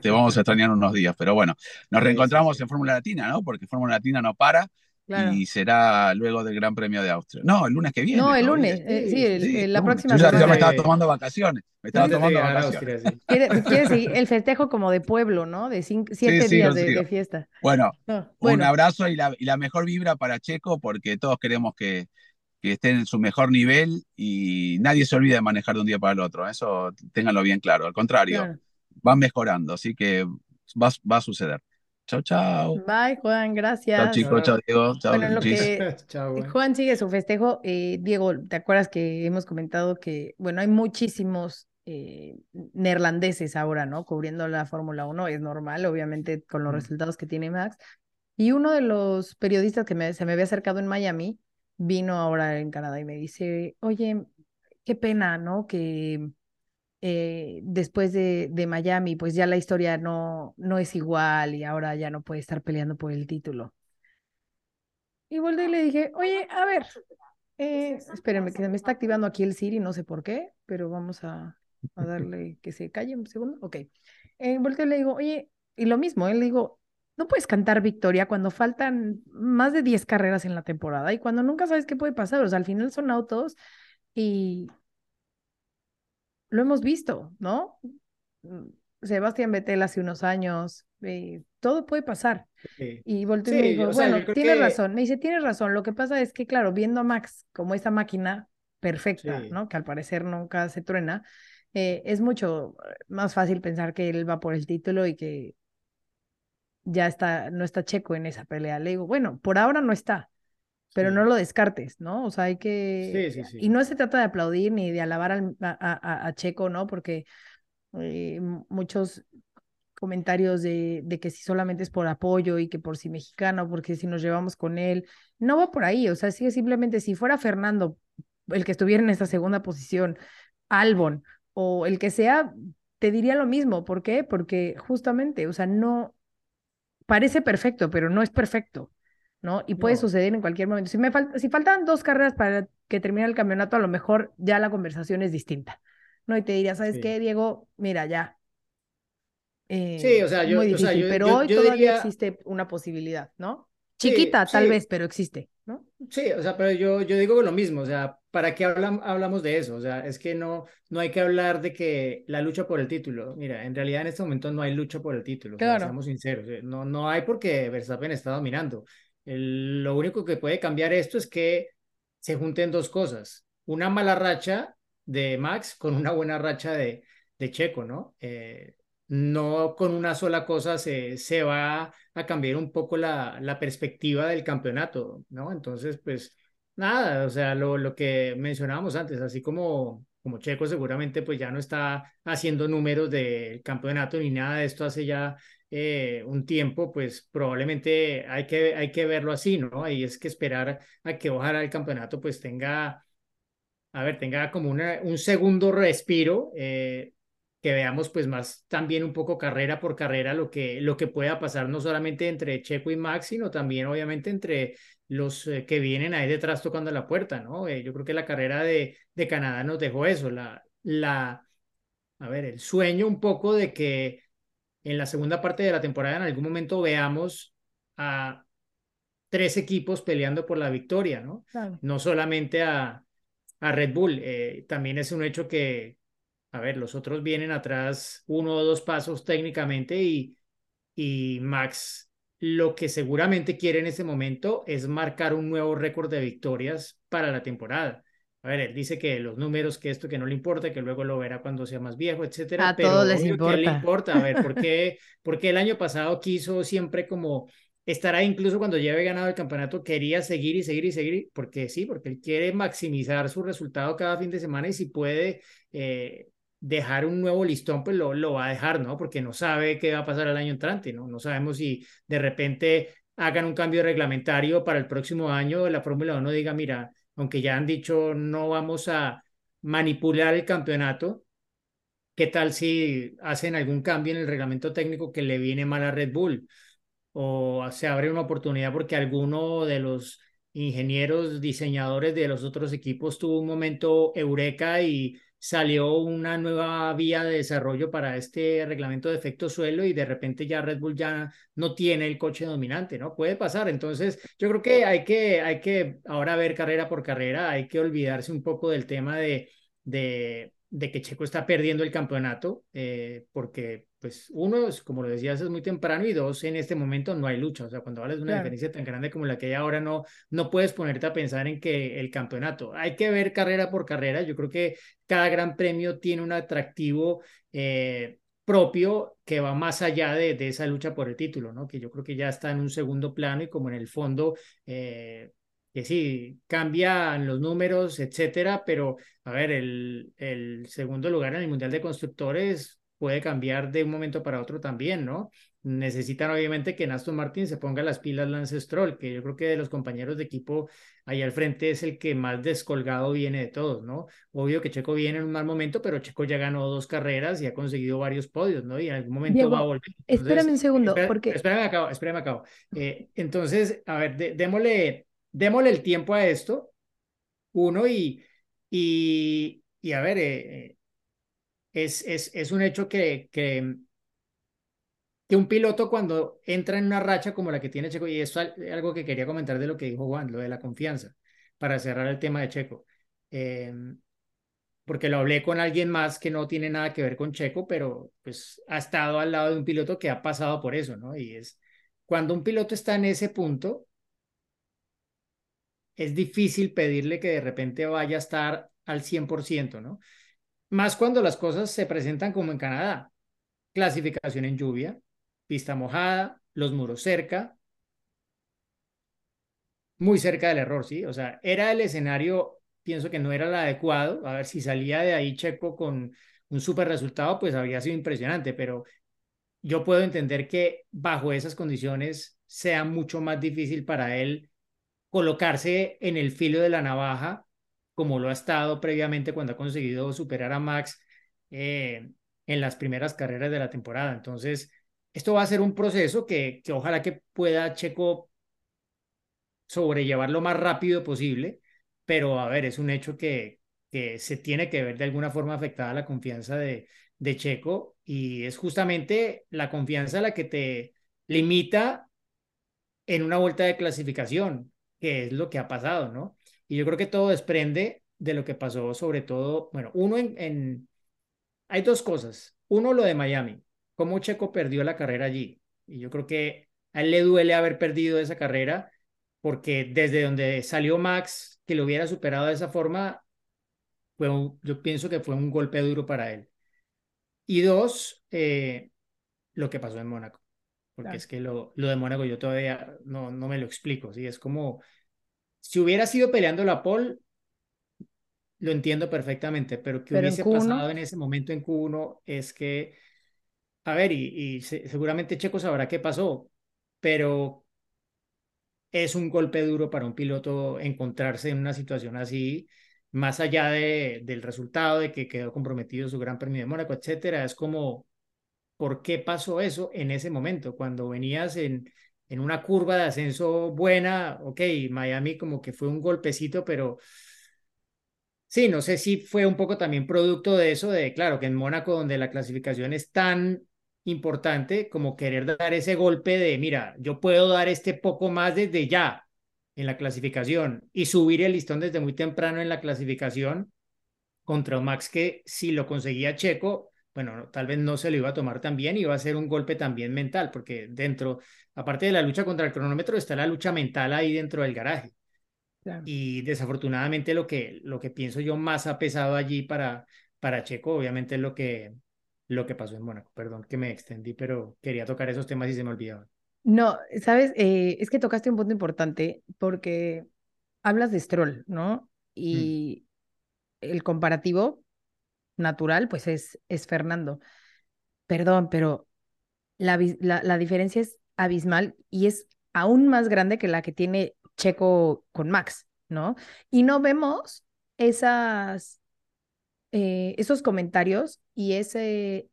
te vamos a extrañar unos días, pero bueno, nos reencontramos en Fórmula Latina, ¿no? Porque Fórmula Latina no para. Claro. Y será luego del Gran Premio de Austria. No, el lunes que viene. No, el lunes. Eh, sí, el, sí, la próxima Yo ya, ya, me estaba tomando vacaciones. Me estaba tomando vacaciones. Austria, sí. ¿Quiere, quiere seguir el festejo como de pueblo, ¿no? De cinco, siete días de, de, fiesta. Bueno, no, bueno, un abrazo y la, y la mejor vibra para Checo, porque todos queremos que, que esté en su mejor nivel y nadie se olvide de manejar de un día para el otro. Eso ténganlo bien claro. Al contrario, claro. van mejorando, así que va, va a suceder. Chao, chao. Bye, Juan, gracias. Chao, chicos, chao, Diego. Chao, bueno, lo que chao, Juan sigue su festejo. Eh, Diego, ¿te acuerdas que hemos comentado que, bueno, hay muchísimos eh, neerlandeses ahora, ¿no? Cubriendo la Fórmula 1, es normal, obviamente, con los mm. resultados que tiene Max. Y uno de los periodistas que me, se me había acercado en Miami vino ahora en Canadá y me dice, oye, qué pena, ¿no? Que eh, después de, de Miami, pues ya la historia no, no es igual y ahora ya no puede estar peleando por el título. Y volví y le dije, oye, a ver, eh, espérenme, que se me está activando aquí el Siri, no sé por qué, pero vamos a, a darle que se calle un segundo. Ok. Eh, volteo y le digo, oye, y lo mismo, él le digo, no puedes cantar victoria cuando faltan más de 10 carreras en la temporada y cuando nunca sabes qué puede pasar. O sea, al final son autos y lo hemos visto, ¿no? Mm, Sebastián Vettel hace unos años, eh, todo puede pasar. Sí. Y volteó y me dijo, sea, bueno, creo tienes que- razón. Me dice, tienes razón. Lo que pasa es que, claro, viendo a Max como esa máquina perfecta, Sí. ¿no? Que al parecer nunca se truena, eh, es mucho más fácil pensar que él va por el título y que ya está, no está Checo en esa pelea. Le digo, bueno, por ahora no está, pero Sí. no lo descartes, ¿no? O sea, hay que... Sí, sí, sí. Y no se trata de aplaudir ni de alabar al- a, a- a Checo, ¿no? Porque eh, muchos comentarios de, de que si solamente es por apoyo y que por si mexicano, porque si nos llevamos con él, no va por ahí, o sea, sí, simplemente si fuera Fernando el que estuviera en esta segunda posición, Albon o el que sea, te diría lo mismo, ¿por qué? Porque justamente, o sea, no parece perfecto, pero no es perfecto, ¿no? Y puede No. suceder en cualquier momento. Si me si faltan dos carreras para que termine el campeonato, a lo mejor ya la conversación es distinta, ¿no? Y te diría, ¿sabes Sí. qué, Diego? Mira, ya, Sí, eh, o sea, yo- muy o sea, difícil, yo- pero yo- hoy yo todavía diría- existe una posibilidad, ¿no? Sí, Chiquita, tal sí. vez, pero existe, ¿no? Sí, o sea, pero yo, yo digo lo mismo, o sea, ¿para qué hablam- hablamos de eso? O sea, es que no, no hay que hablar de que la lucha por el título, mira, en realidad en este momento no hay lucha por el título, o sea, Claro. seamos sinceros, eh, no, no hay porque Verstappen está dominando. El- lo único que puede cambiar esto es que se junten dos cosas, una mala racha de Max con una buena racha de, de Checo, ¿no? Eh, no con una sola cosa se, se va a cambiar un poco la, la perspectiva del campeonato, ¿no? Entonces, pues nada, o sea, lo, lo que mencionábamos antes, así como, como Checo seguramente pues ya no está haciendo números del campeonato ni nada de esto hace ya eh, un tiempo, pues probablemente hay que, hay que verlo así, ¿no? Ahí es que esperar a que ojalá el campeonato pues tenga, a ver, tenga como una, un segundo respiro. eh, que veamos pues más también un poco carrera por carrera lo que, lo que pueda pasar no solamente entre Checo y Max, sino también obviamente entre los eh, que vienen ahí detrás tocando la puerta, ¿no? Eh, yo creo que la carrera de, de Canadá nos dejó eso, la, la, a ver, el sueño un poco de que en la segunda parte de la temporada en algún momento veamos a tres equipos peleando por la victoria, ¿no? Claro. No solamente a, a Red Bull, eh, también es un hecho que, a ver, los otros vienen atrás uno o dos pasos técnicamente y, y Max lo que seguramente quiere en este momento es marcar un nuevo récord de victorias para la temporada. A ver, él dice que los números, que esto que no le importa, que luego lo verá cuando sea más viejo, etcétera. A pero todos les que le importa. importa. A ver, ¿por qué, porque el año pasado quiso siempre como estar ahí, incluso cuando ya había ganado el campeonato, quería seguir y seguir y seguir, porque sí, porque él quiere maximizar su resultado cada fin de semana y si puede eh, dejar un nuevo listón, pues lo, lo va a dejar, ¿no? Porque no sabe qué va a pasar el año entrante, ¿no? No sabemos si de repente hagan un cambio reglamentario para el próximo año, la Fórmula 1 diga, mira, aunque ya han dicho no vamos a manipular el campeonato, ¿qué tal si hacen algún cambio en el reglamento técnico que le viene mal a Red Bull? O se abre una oportunidad porque alguno de los ingenieros, diseñadores de los otros equipos tuvo un momento eureka y salió una nueva vía de desarrollo para este reglamento de efecto suelo y de repente ya Red Bull ya no tiene el coche dominante, ¿no? Puede pasar. Entonces, yo creo que hay que, hay que ahora ver carrera por carrera, hay que olvidarse un poco del tema de, de, de que Checo está perdiendo el campeonato, eh, porque, pues, uno, como lo decías, es muy temprano y dos, en este momento no hay lucha. O sea, cuando hablas de una Claro. diferencia tan grande como la que hay ahora, no, no puedes ponerte a pensar en que el campeonato, hay que ver carrera por carrera. Yo creo que cada gran premio tiene un atractivo eh, propio que va más allá de, de, esa lucha por el título, ¿no? Que yo creo que ya está en un segundo plano y como en el fondo, eh, que sí, cambian los números, etcétera, pero a ver, el, el segundo lugar en el Mundial de Constructores puede cambiar de un momento para otro también, ¿no? necesitan obviamente que en Aston Martin se ponga las pilas Lance Stroll, que yo creo que de los compañeros de equipo ahí al frente es el que más descolgado viene de todos, ¿no? Obvio que Checo viene en un mal momento, pero Checo ya ganó dos carreras y ha conseguido varios podios, ¿no? Y en algún momento va a volver. espérame un segundo, porque... Espérame, acabo, espérame, acabo. Eh, entonces, a ver, démosle, démosle el tiempo a esto, uno, y, y, y a ver, eh, es, es, es un hecho que, que que un piloto cuando entra en una racha como la que tiene Checo, y esto es algo que quería comentar de lo que dijo Juan, lo de la confianza, para cerrar el tema de Checo. Porque lo hablé con alguien más que no tiene nada que ver con Checo, pero pues ha estado al lado de un piloto que ha pasado por eso, ¿no? Y es cuando un piloto está en ese punto, es difícil pedirle que de repente vaya a estar al 100%, ¿no? Más cuando las cosas se presentan como en Canadá. Clasificación en lluvia, pista mojada, los muros cerca, muy cerca del error, ¿sí? O sea, era el escenario, pienso que no era el adecuado. A ver, si salía de ahí Checo con un super resultado, pues habría sido impresionante, pero yo puedo entender que bajo esas condiciones sea mucho más difícil para él colocarse en el filo de la navaja, como lo ha estado previamente cuando ha conseguido superar a Max eh, en las primeras carreras de la temporada. Entonces, esto va a ser un proceso que, que ojalá que pueda Checo sobrellevar lo más rápido posible, pero a ver, es un hecho que, que se tiene que ver de alguna forma afectada la confianza de, de Checo y es justamente la confianza la que te limita en una vuelta de clasificación, que es lo que ha pasado, ¿no? Y yo creo que todo desprende de lo que pasó, sobre todo, bueno, uno en, hay dos cosas. Uno, lo de Miami cómo Checo perdió la carrera allí. Y yo creo que a él le duele haber perdido esa carrera porque desde donde salió Max, que lo hubiera superado de esa forma, fue yo pienso que fue un golpe duro para él. Y dos, eh, lo que pasó en Mónaco. Porque es que lo, lo de Mónaco yo todavía no, no me lo explico. ¿sí? Es como, si hubiera sido peleando la pole, lo entiendo perfectamente, pero que hubiese pasado en ese momento en Q1 es que a ver, y, seguramente Checo sabrá qué pasó, pero es un golpe duro para un piloto encontrarse en una situación así, más allá de, del resultado de que quedó comprometido su Gran Premio de Mónaco, etcétera. Es como, ¿por qué pasó eso en ese momento? Cuando venías en, en una curva de ascenso buena, ok, Miami como que fue un golpecito, pero sí, no sé si fue un poco también producto de eso, de claro, que en Mónaco, donde la clasificación es tan importante como querer dar ese golpe de, mira, yo puedo dar este poco más desde ya en la clasificación y subir el listón desde muy temprano en la clasificación contra Max que si lo conseguía Checo, bueno, tal vez no se lo iba a tomar tan bien y iba a ser un golpe también mental, porque dentro, aparte de la lucha contra el cronómetro, está la lucha mental ahí dentro del garaje. Y desafortunadamente lo que, lo que pienso yo más ha pesado allí para, para Checo, obviamente es lo que, lo que pasó en Mónaco. Perdón que me extendí, pero quería tocar esos temas y se me olvidaban. No, sabes, eh, es que tocaste un punto importante porque hablas de Stroll, ¿no? Mm. Y el comparativo natural, pues es, es Fernando. Perdón, pero la, la, la diferencia es abismal y es aún más grande que la que tiene Checo con Max, ¿no? Y no vemos esas eh, esos comentarios y ese...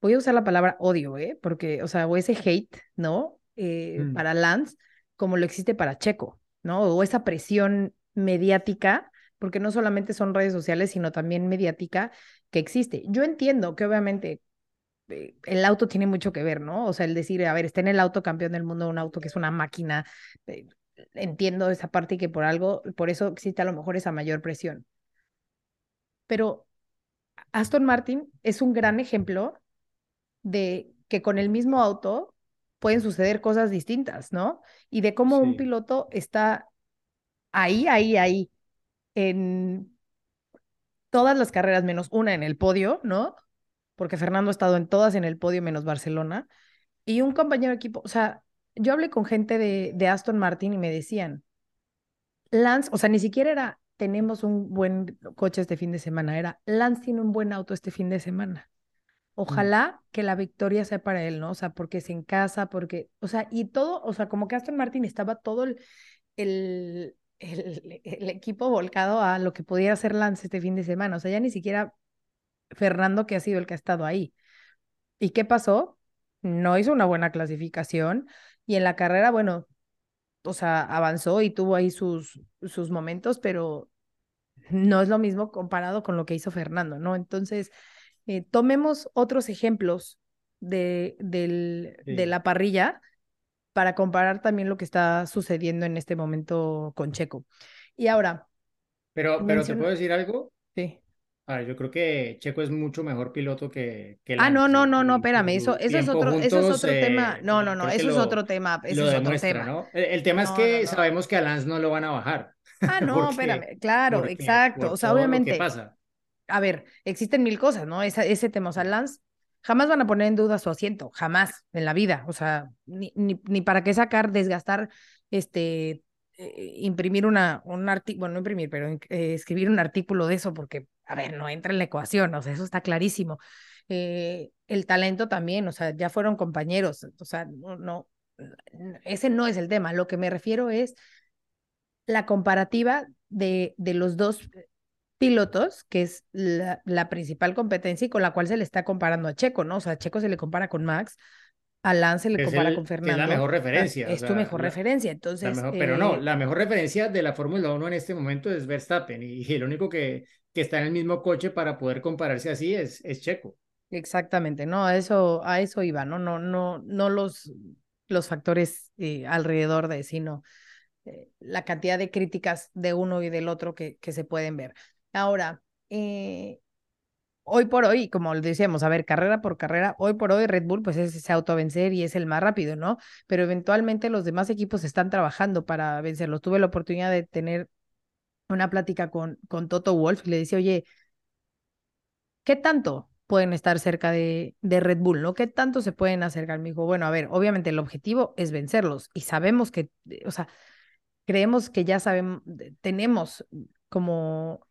Voy a usar la palabra odio, ¿eh? Porque, o sea, o ese hate, ¿no? Eh, mm. Para Lance, como lo existe para Checo, ¿no? O esa presión mediática, porque no solamente son redes sociales, sino también mediática que existe. Yo entiendo que obviamente eh, el auto tiene mucho que ver, ¿no? O sea, el decir, a ver, está en el auto campeón del mundo, un auto que es una máquina, entiendo esa parte y que por algo, por eso existe a lo mejor esa mayor presión. Pero Aston Martin es un gran ejemplo de que con el mismo auto pueden suceder cosas distintas, ¿no? Y de cómo un piloto está ahí, ahí, ahí, en todas las carreras menos una en el podio, ¿no? Porque Fernando ha estado en todas en el podio menos Barcelona. Y un compañero de equipo, o sea, yo hablé con gente de, de Aston Martin y me decían, Lance, o sea, ni siquiera era, tenemos un buen coche este fin de semana, era, Lance tiene un buen auto este fin de semana. Ojalá que la victoria sea para él, ¿no? O sea, porque es en casa, porque, o sea, y todo, o sea, como que Aston Martin estaba todo el, el, el, el equipo volcado a lo que pudiera hacer Lance este fin de semana. O sea, ya ni siquiera Fernando, que ha sido el que ha estado ahí. ¿Y qué pasó? No hizo una buena clasificación y en la carrera, bueno, o sea, avanzó y tuvo ahí sus, sus momentos, pero no es lo mismo comparado con lo que hizo Fernando, ¿no? Entonces, eh, tomemos otros ejemplos de, del, de la parrilla para comparar también lo que está sucediendo en este momento con Checo. Y ahora. Pero, pero ¿te puedo decir algo? Sí. Ah, yo creo que Checo es mucho mejor piloto que, que Ah, no, no, no, no, espérame, eso, eso es otro, eso es otro tema. No, no, no, eso es otro tema. Eso es otro tema. ¿no? El, tema es que sabemos que a Lance no lo van a bajar. Ah, no, espérame, claro, exacto. O sea, obviamente. ¿Qué pasa? A ver, existen mil cosas, ¿no? Esa, ese tema, o sea, Lance jamás van a poner en duda su asiento, jamás en la vida. O sea, ni, ni, ni para qué sacar, desgastar, este, eh, imprimir una, un artículo, bueno, no imprimir, pero eh, escribir un artículo de eso, porque, a ver, no entra en la ecuación, o sea, eso está clarísimo. Eh, el talento también, o sea, ya fueron compañeros, o sea, no, no, ese no es el tema. Lo que me refiero es la comparativa de, de los dos pilotos, que es la, la, principal competencia y con la cual se le está comparando a Checo, ¿no? O sea, a Checo se le compara con Max, a Lance se le compara el, con Fernando. es la mejor referencia. Es sea, tu mejor la, referencia, entonces. Mejor, pero no, la mejor referencia de la Fórmula 1 en este momento es Verstappen y, y el único que, que está en el mismo coche para poder compararse así es, es Checo. Exactamente, no, a eso, a eso iba, ¿no? No, no, no los, los factores eh, alrededor de, sino eh, la cantidad de críticas de uno y del otro que, que se pueden ver. Ahora, eh, hoy por hoy, como le decíamos, a ver, carrera por carrera, hoy por hoy Red Bull pues es ese autovencer y es el más rápido, ¿no? Pero eventualmente los demás equipos están trabajando para vencerlos. Tuve la oportunidad de tener una plática con, con Toto Wolf y le decía, oye, ¿qué tanto pueden estar cerca de, de Red Bull, ¿no? ¿Qué tanto se pueden acercar? Me dijo, bueno, a ver, obviamente el objetivo es vencerlos y sabemos que, o sea, creemos que ya sabemos, tenemos como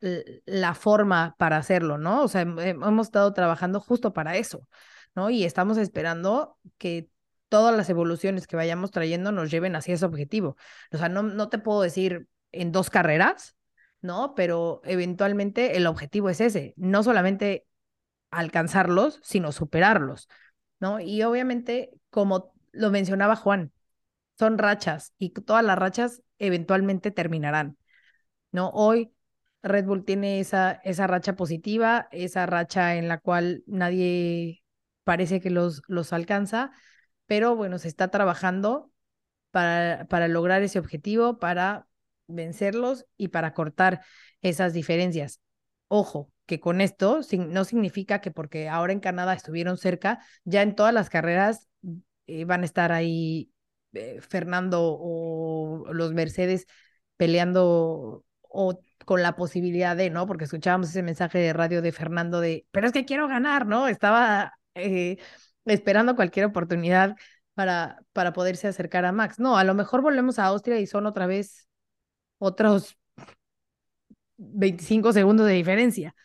la forma para hacerlo, ¿no? O sea, hemos estado trabajando justo para eso, ¿no? Y estamos esperando que todas las evoluciones que vayamos trayendo nos lleven hacia ese objetivo. O sea, no, no te puedo decir en dos carreras, ¿no? Pero eventualmente el objetivo es ese, no solamente alcanzarlos, sino superarlos, ¿no? Y obviamente, como lo mencionaba Juan, son rachas y todas las rachas eventualmente terminarán. ¿No? Hoy Red Bull tiene esa, esa racha positiva, esa racha en la cual nadie parece que los, los alcanza, pero bueno, se está trabajando para, para lograr ese objetivo, para vencerlos y para cortar esas diferencias. Ojo, que con esto no significa que porque ahora en Canadá estuvieron cerca, ya en todas las carreras eh, van a estar ahí eh, Fernando o los Mercedes peleando o con la posibilidad de, ¿no? Porque escuchábamos ese mensaje de radio de Fernando de, pero es que quiero ganar, ¿no? Estaba eh, esperando cualquier oportunidad para, para poderse acercar a Max. No, a lo mejor volvemos a Austria y son otra vez otros 25 segundos de diferencia,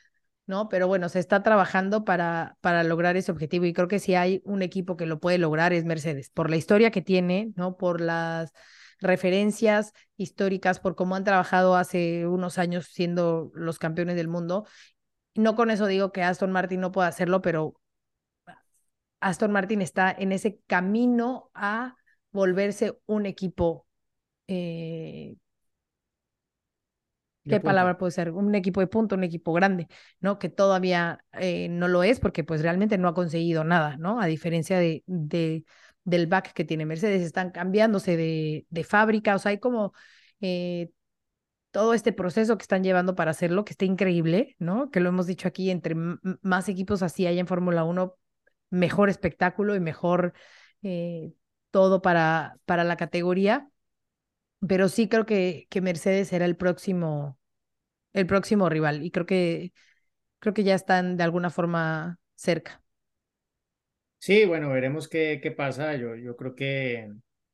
¿no? Pero bueno, se está trabajando para, para lograr ese objetivo y creo que si hay un equipo que lo puede lograr es Mercedes, por la historia que tiene, ¿no? Por las referencias históricas por cómo han trabajado hace unos años siendo los campeones del mundo. No con eso digo que Aston Martin no pueda hacerlo, pero Aston Martin está en ese camino a volverse un equipo. Eh, ¿Qué palabra puede ser? Un equipo de punto, un equipo grande, ¿no? Que todavía eh, no lo es porque pues realmente no ha conseguido nada, ¿no? A diferencia de, de del back que tiene Mercedes, están cambiándose de, de fábrica, o sea, hay como eh, todo este proceso que están llevando para hacerlo, que está increíble, ¿no? Que lo hemos dicho aquí, entre más equipos así hay en Fórmula 1, mejor espectáculo y mejor eh, todo para, para la categoría. Pero sí creo que, que Mercedes será el próximo, el próximo rival y creo que, creo que ya están de alguna forma cerca. Sí, bueno, veremos qué, qué pasa. Yo, yo creo que,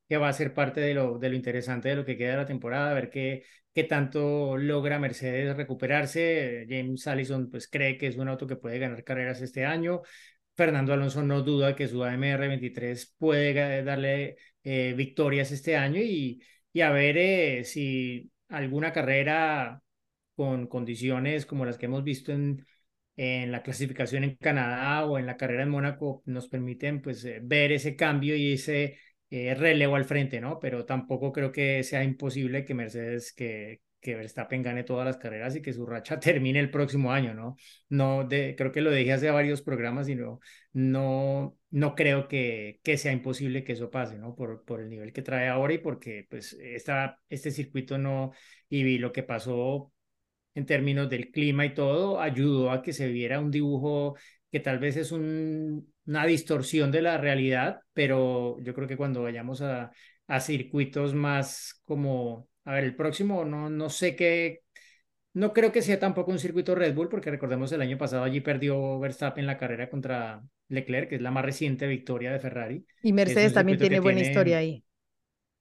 que va a ser parte de lo, de lo interesante de lo que queda de la temporada, a ver qué, qué tanto logra Mercedes recuperarse. James Allison pues cree que es un auto que puede ganar carreras este año. Fernando Alonso no duda que su AMR 23 puede darle eh, victorias este año y, y a ver eh, si alguna carrera con condiciones como las que hemos visto en, en la clasificación en Canadá o en la carrera en Mónaco nos permiten pues eh, ver ese cambio y ese relevo al frente, ¿no? Pero tampoco creo que sea imposible que Mercedes, que, que Verstappen gane todas las carreras y que su racha termine el próximo año, ¿no? No, de, creo que lo dije hace varios programas y no, no, no creo que, que sea imposible que eso pase, ¿no? Por, por el nivel que trae ahora y porque, pues, esta, este circuito no, y vi lo que pasó en términos del clima y todo, ayudó a que se viera un dibujo que tal vez es un, una distorsión de la realidad, pero yo creo que cuando vayamos a, a circuitos más como a ver, el próximo no, no sé qué, no creo que sea tampoco un circuito Red Bull, porque recordemos el año pasado allí perdió Verstappen la carrera contra Leclerc, que es la más reciente victoria de Ferrari. Y Mercedes también tiene buena historia ahí.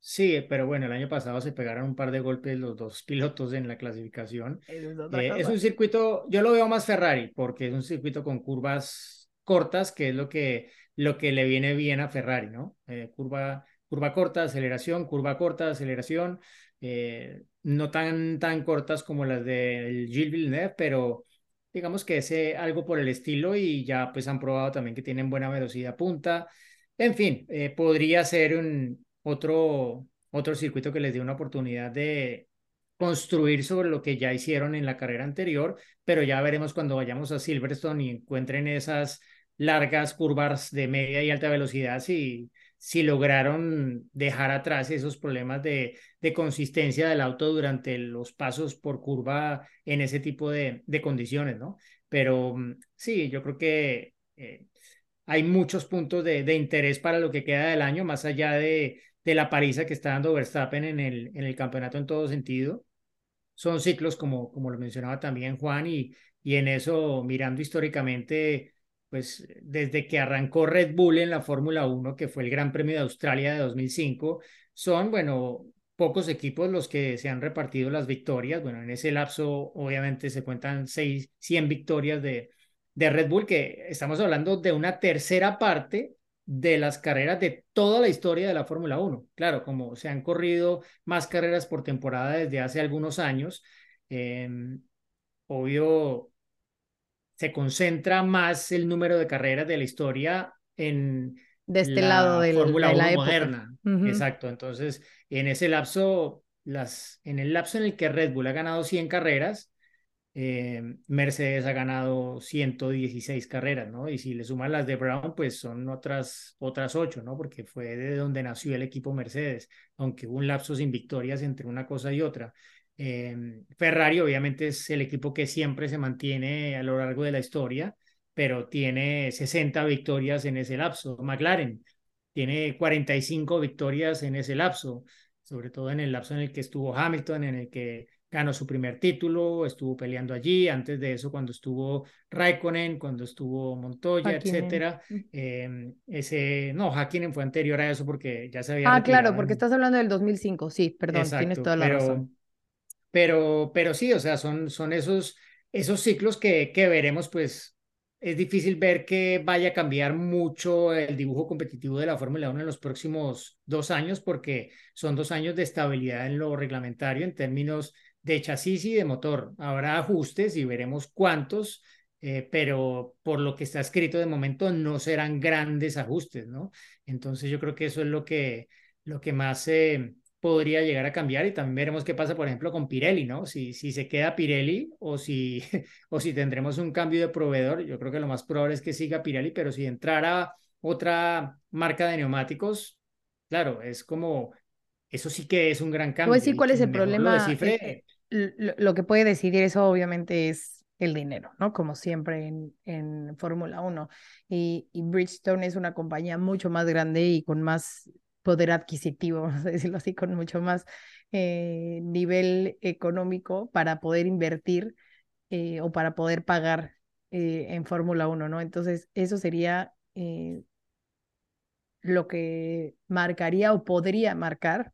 Sí, pero bueno, el año pasado se pegaron un par de golpes los dos pilotos en la clasificación. Eh, es un circuito, yo lo veo más Ferrari, porque es un circuito con curvas cortas, que es lo que, lo que le viene bien a Ferrari, ¿no? Eh, curva, curva corta, aceleración, curva corta, aceleración. Eh, no tan, tan cortas como las del Gilles Villeneuve, pero digamos que es algo por el estilo y ya pues han probado también que tienen buena velocidad punta. En fin, podría ser un otro, otro circuito que les dé una oportunidad de construir sobre lo que ya hicieron en la carrera anterior, pero ya veremos cuando vayamos a Silverstone y encuentren esas largas curvas de media y alta velocidad si, si lograron dejar atrás esos problemas de, de, consistencia del auto durante los pasos por curva en ese tipo de, de condiciones, ¿no? Pero mm, sí, yo creo que eh, hay muchos puntos de, de, interés para lo que queda del año, más allá de, de la paliza que está dando Verstappen en el, en el campeonato en todo sentido. Son ciclos, como, como lo mencionaba también Juan, y, y en eso, mirando históricamente, pues desde que arrancó Red Bull en la Fórmula 1, que fue el Gran Premio de Australia de 2005, son, bueno, pocos equipos los que se han repartido las victorias. Bueno, en ese lapso obviamente se cuentan seis, 100 victorias de, de Red Bull, que estamos hablando de una tercera parte de las carreras de toda la historia de la Fórmula 1. Claro, como se han corrido más carreras por temporada desde hace algunos años, eh, obvio, se concentra más el número de carreras de la historia en de este lado de Fórmula 1 la moderna. Exacto. Entonces, en ese lapso, las, en el lapso en el que Red Bull ha ganado 100 carreras, eh, Mercedes ha ganado 116 carreras, ¿no? Y si le suman las de Brown, pues son otras, otras 8, ¿no? Porque fue de donde nació el equipo Mercedes, aunque hubo un lapso sin victorias entre una cosa y otra. Em, Ferrari obviamente es el equipo que siempre se mantiene a lo largo de la historia, pero tiene 60 victorias en ese lapso. McLaren tiene 45 victorias en ese lapso, sobre todo en el lapso en el que estuvo Hamilton, en el que ganó su primer título, estuvo peleando allí, antes de eso cuando estuvo Raikkonen, cuando estuvo Montoya, etcétera. Em, ese, no, Hakkinen fue anterior a eso porque ya se había Ah, claro, porque estás hablando del 2005, sí, perdón, tienes toda la razón pero, pero sí, o sea, son, son esos, esos ciclos que, que veremos, pues es difícil ver que vaya a cambiar mucho el dibujo competitivo de la Fórmula 1 en los próximos dos años, porque son dos años de estabilidad en lo reglamentario en términos de chasis y de motor. Habrá ajustes y veremos cuántos, eh, pero por lo que está escrito de momento no serán grandes ajustes, ¿no? Entonces yo creo que eso es lo que, lo que más... Eh, podría llegar a cambiar y también veremos qué pasa, por ejemplo, con Pirelli, ¿no? Si, si se queda Pirelli o si, o si tendremos un cambio de proveedor, yo creo que lo más probable es que siga Pirelli, pero si entrara otra marca de neumáticos, claro, es como, eso sí que es un gran cambio. Pues sí, ¿cuál es el problema? Eh, lo, que puede decidir eso obviamente es el dinero, ¿no? Como siempre en, en Fórmula 1. Y, y Bridgestone es una compañía mucho más grande y con más poder adquisitivo, vamos a decirlo así, con mucho más eh, nivel económico para poder invertir eh, o para poder pagar eh, en Fórmula 1, ¿no? Entonces, eso sería lo que marcaría o podría marcar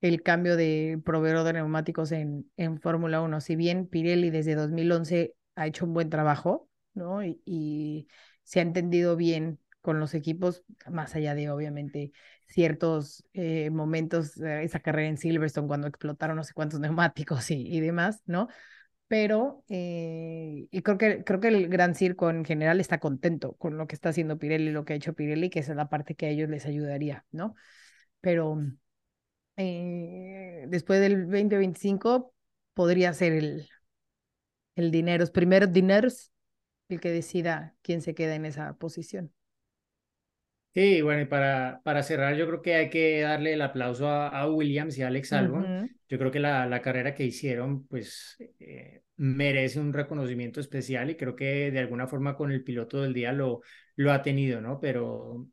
el cambio de proveedor de neumáticos en, en Fórmula 1. Si bien Pirelli desde 2011 ha hecho un buen trabajo, ¿no? y se ha entendido bien con los equipos, más allá de obviamente ciertos eh, momentos, eh, esa carrera en Silverstone cuando explotaron no sé cuántos neumáticos y, y demás, ¿no? Pero eh, y creo que, creo que el Gran Circo en general está contento con lo que está haciendo Pirelli, lo que ha hecho Pirelli, que es la parte que a ellos les ayudaría, ¿no? Pero eh, después del 2025 podría ser el, el dinero, primero dineros, el que decida quién se queda en esa posición. Sí, bueno, y para, para cerrar, yo creo que hay que darle el aplauso a, a Williams y a Alex Albon. Yo creo que la, la carrera que hicieron, pues, eh, merece un reconocimiento especial y creo que de alguna forma con el piloto del día lo, lo ha tenido, ¿no? Pero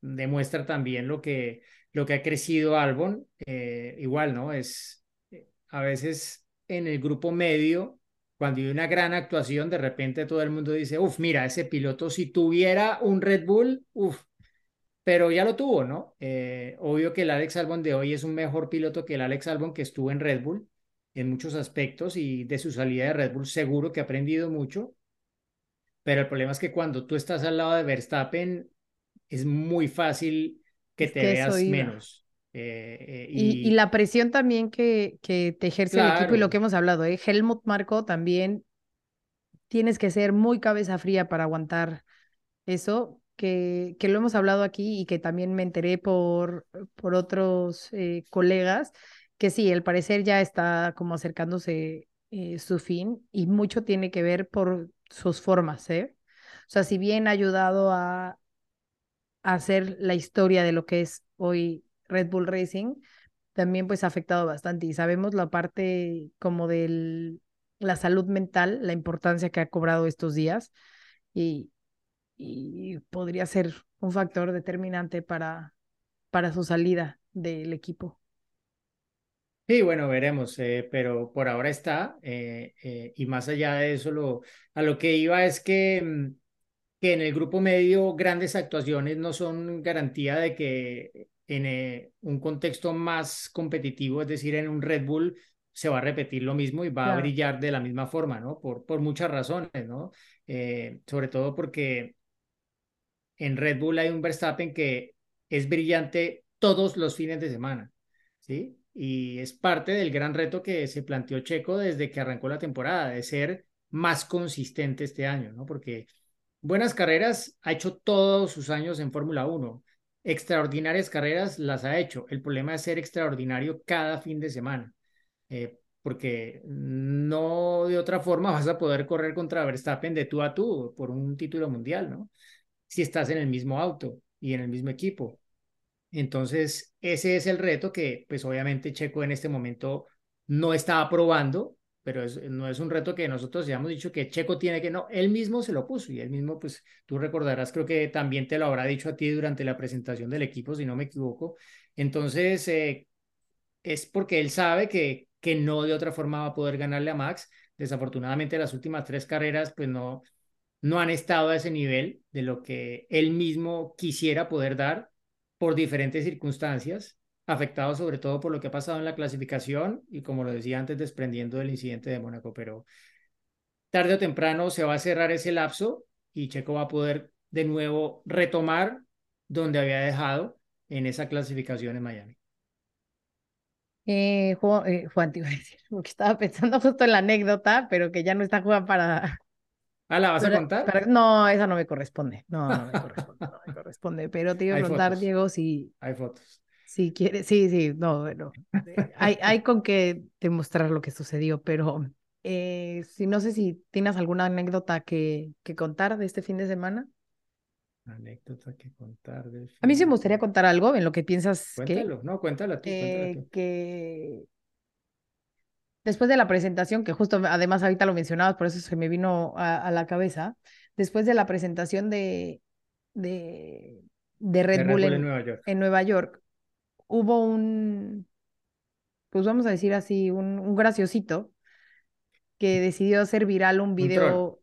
demuestra también lo que, lo que ha crecido Albon. eh, igual, ¿no? Es eh, a veces en el grupo medio, cuando hay una gran actuación, de repente todo el mundo dice, uff, mira, ese piloto, si tuviera un Red Bull, uff, pero ya lo tuvo, ¿no? Eh, obvio que el Alex Albon de hoy es un mejor piloto que el Alex Albon que estuvo en Red Bull en muchos aspectos y de su salida de Red Bull seguro que ha aprendido mucho, pero el problema es que cuando tú estás al lado de Verstappen es muy fácil que te que veas menos. Eh, eh, Y, y la presión también que, que te ejerce el equipo y lo que hemos hablado, ¿eh? Helmut Marco también tienes que ser muy cabeza fría para aguantar eso, que, que lo hemos hablado aquí y que también me enteré por, por otros eh, colegas, que sí, al parecer ya está como acercándose su fin y mucho tiene que ver por sus formas, ¿eh? O sea, si bien ha ayudado a hacer la historia de lo que es hoy Red Bull Racing, también pues ha afectado bastante y sabemos la parte como de la salud mental, la importancia que ha cobrado estos días y, y podría ser un factor determinante para, para su salida del equipo. Sí, bueno, veremos, eh, pero por ahora está. eh, eh, y más allá de eso, lo, a lo que iba es que, mm, que en el grupo medio grandes actuaciones no son garantía de que en eh, un contexto más competitivo, es decir, en un Red Bull, se va a repetir lo mismo y va a Claro. brillar de la misma forma, ¿no? Por, por muchas razones, ¿no? Eh, sobre todo porque en Red Bull hay un Verstappen que es brillante todos los fines de semana, ¿sí? Y es parte del gran reto que se planteó Checo desde que arrancó la temporada, de ser más consistente este año, ¿no? Porque buenas carreras ha hecho todos sus años en Fórmula 1, extraordinarias carreras las ha hecho. El problema es ser extraordinario cada fin de semana, eh, porque no de otra forma vas a poder correr contra Verstappen de tú a tú por un título mundial, ¿no? Si estás en el mismo auto y en el mismo equipo. Entonces, ese es el reto que, pues obviamente Checo en este momento no está aprobando, pero es, no es un reto que nosotros ya hemos dicho que Checo tiene que, no, él mismo se lo puso y él mismo, pues tú recordarás, creo que también te lo habrá dicho a ti durante la presentación del equipo, si no me equivoco. Entonces, eh, es porque él sabe que, que no de otra forma va a poder ganarle a Max. Desafortunadamente, las últimas tres carreras, pues no, no han estado a ese nivel de lo que él mismo quisiera poder dar por diferentes circunstancias, afectado sobre todo por lo que ha pasado en la clasificación y como lo decía antes, desprendiendo del incidente de Mónaco, pero tarde o temprano se va a cerrar ese lapso y Checo va a poder de nuevo retomar donde había dejado en esa clasificación en Miami. Eh, Juan, eh, Juan, te iba a decir, porque estaba pensando justo en la anécdota, pero que ya no está Juan para, Ah, ¿la vas a para- contar? para- no, esa no me corresponde, no, no me corresponde, no me corresponde, pero te iba a preguntar. Diego, si, Hay fotos. Si quieres, sí, sí, no, bueno, eh, hay, hay con qué demostrar lo que sucedió, pero eh, si no sé si tienes alguna anécdota que, que contar de este fin de semana. Anécdota que contar. del A mí sí fin me gustaría contar algo en lo que piensas que, Cuéntalo, no, cuéntala tú, cuéntala eh, tú. que después de la presentación, que justo además ahorita lo mencionabas, por eso se me vino a, a la cabeza, después de la presentación de, de, de Red, De Bull, en, en Nueva York. en Nueva York, hubo un, pues vamos a decir así, un, un graciosito que decidió hacer viral un video,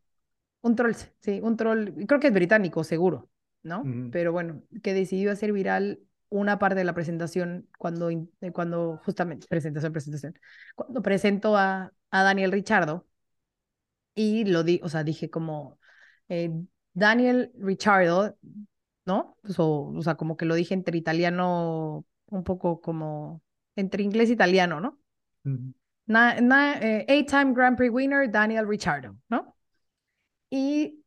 un troll, sí, un troll, creo que es británico, seguro, ¿no? Pero bueno, que decidió hacer viral una parte de la presentación cuando, eh, cuando justamente, presentación, presentación, cuando presentó a, a Daniel Richardo y lo di, o sea, dije como, eh, Daniel Ricciardo, ¿no? Pues, o, o sea, como que lo dije entre italiano, un poco como entre inglés e italiano, ¿no? Na- na- eh, Eight-time Grand Prix winner Daniel Ricciardo, ¿no? Y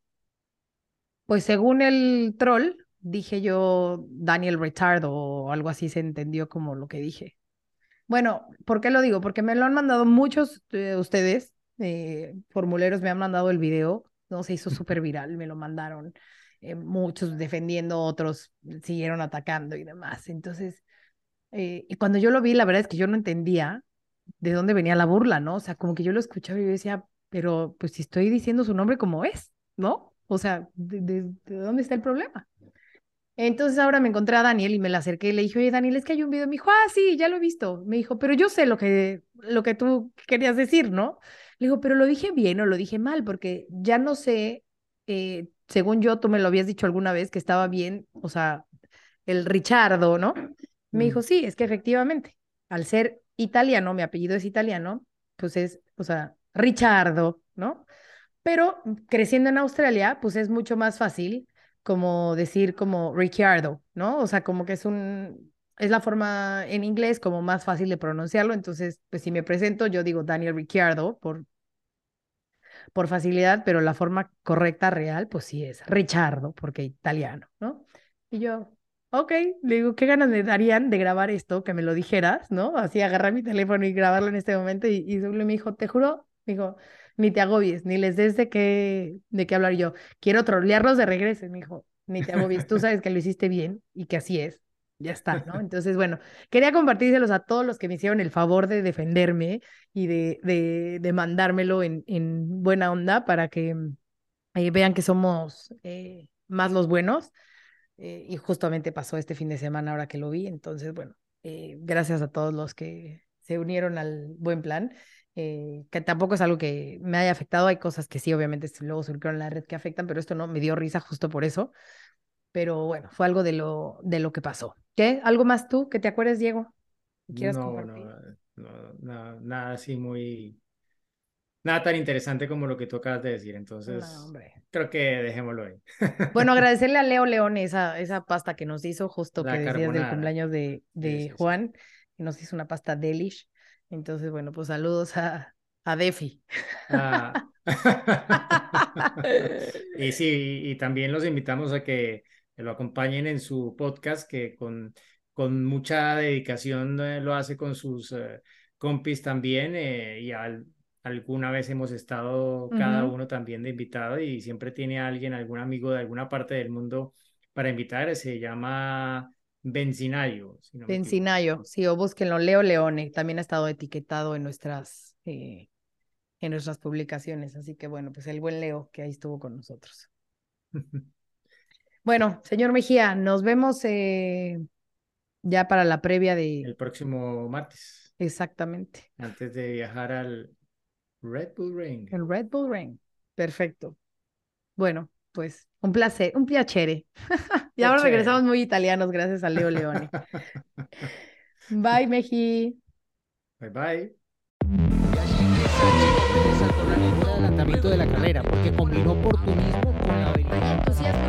pues según el troll, dije yo Daniel Ricciardo o algo así se entendió como lo que dije. Bueno, ¿por qué lo digo? Porque me lo han mandado muchos de ustedes, eh, formuleros me han mandado el video, no se hizo súper viral, me lo mandaron, eh, muchos defendiendo, otros siguieron atacando y demás. Entonces, eh, y cuando yo lo vi, la verdad es que yo no entendía de dónde venía la burla, ¿no? O sea, como que yo lo escuchaba y yo decía, pero pues si estoy diciendo su nombre como es, ¿no? O sea, ¿de, de- de dónde está el problema? Entonces ahora me encontré a Daniel y me la acerqué y le dije, oye, Daniel, es que hay un video. Me dijo, ah, sí, ya lo he visto. Me dijo, pero yo sé lo que, lo que tú querías decir, ¿no? Le digo, pero lo dije bien o lo dije mal, porque ya no sé, eh, según yo, tú me lo habías dicho alguna vez que estaba bien, o sea, el Richardo, ¿no? Me dijo, Mm. sí, es que efectivamente, al ser italiano, mi apellido es italiano, pues es, o sea, Richardo, ¿no? Pero creciendo en Australia, pues es mucho más fácil como decir como Ricciardo, ¿no? O sea, como que es un, es la forma en inglés como más fácil de pronunciarlo. Entonces, pues si me presento, yo digo Daniel Ricciardo por, por facilidad, pero la forma correcta, real, pues sí es Richardo, porque italiano, ¿no? Y yo, ok, le digo, ¿qué ganas me darían de grabar esto, que me lo dijeras, ¿no? Así agarrar mi teléfono y grabarlo en este momento. Y, y me dijo, te juro, me dijo, ni te agobies, ni les des de qué, de qué hablar yo. Quiero trolearlos de regreso, me dijo, ni te agobies, tú sabes que lo hiciste bien y que así es. Ya está, ¿no? Entonces, bueno, quería compartírselos a todos los que me hicieron el favor de defenderme y de, de, de mandármelo en, en buena onda para que eh, vean que somos eh, más los buenos. Eh, y justamente pasó este fin de semana ahora que lo vi. Entonces, bueno, eh, gracias a todos los que se unieron al buen plan, eh, que tampoco es algo que me haya afectado. Hay cosas que sí, obviamente, luego surgieron en la red que afectan, pero esto no me dio risa justo por eso. Pero bueno, fue algo de lo, de lo que pasó. ¿Qué? ¿Algo más tú que te acuerdes, Diego? que ¿Quieras No, compartir? no, no, nada, nada así muy, nada tan interesante como lo que tú acabas de decir. Entonces, No, creo que dejémoslo ahí. Bueno, agradecerle a Leo León esa, esa pasta que nos hizo, justo La que decías del cumpleaños de, de Sí, sí, sí. Juan, que nos hizo una pasta delish. Entonces, bueno, pues saludos a, a Defi. Ah. Y sí, y, y también los invitamos a que lo acompañen en su podcast, que con, con mucha dedicación eh, lo hace con sus eh, compis también, eh, y al- alguna vez hemos estado cada uno también de invitado y siempre tiene alguien, algún amigo de alguna parte del mundo para invitar, se llama Benzinayo, si no. Bencinayo, sí, o búsquenlo, Leo Leone, también ha estado etiquetado en nuestras, eh, en nuestras publicaciones, así que bueno, pues el buen Leo que ahí estuvo con nosotros. Bueno, señor Mejía, nos vemos eh, ya para la previa de... El próximo martes, Exactamente, antes de viajar al Red Bull Ring. el Red Bull Ring. Perfecto. Bueno, pues un placer, un piacere. y ahora regresamos muy italianos gracias a Leo Leone. Bye, Meji. Bye bye. Saltó la línea de adelantamiento de la carrera porque combinó oportunismo con la habilidad. Hay entusiasmo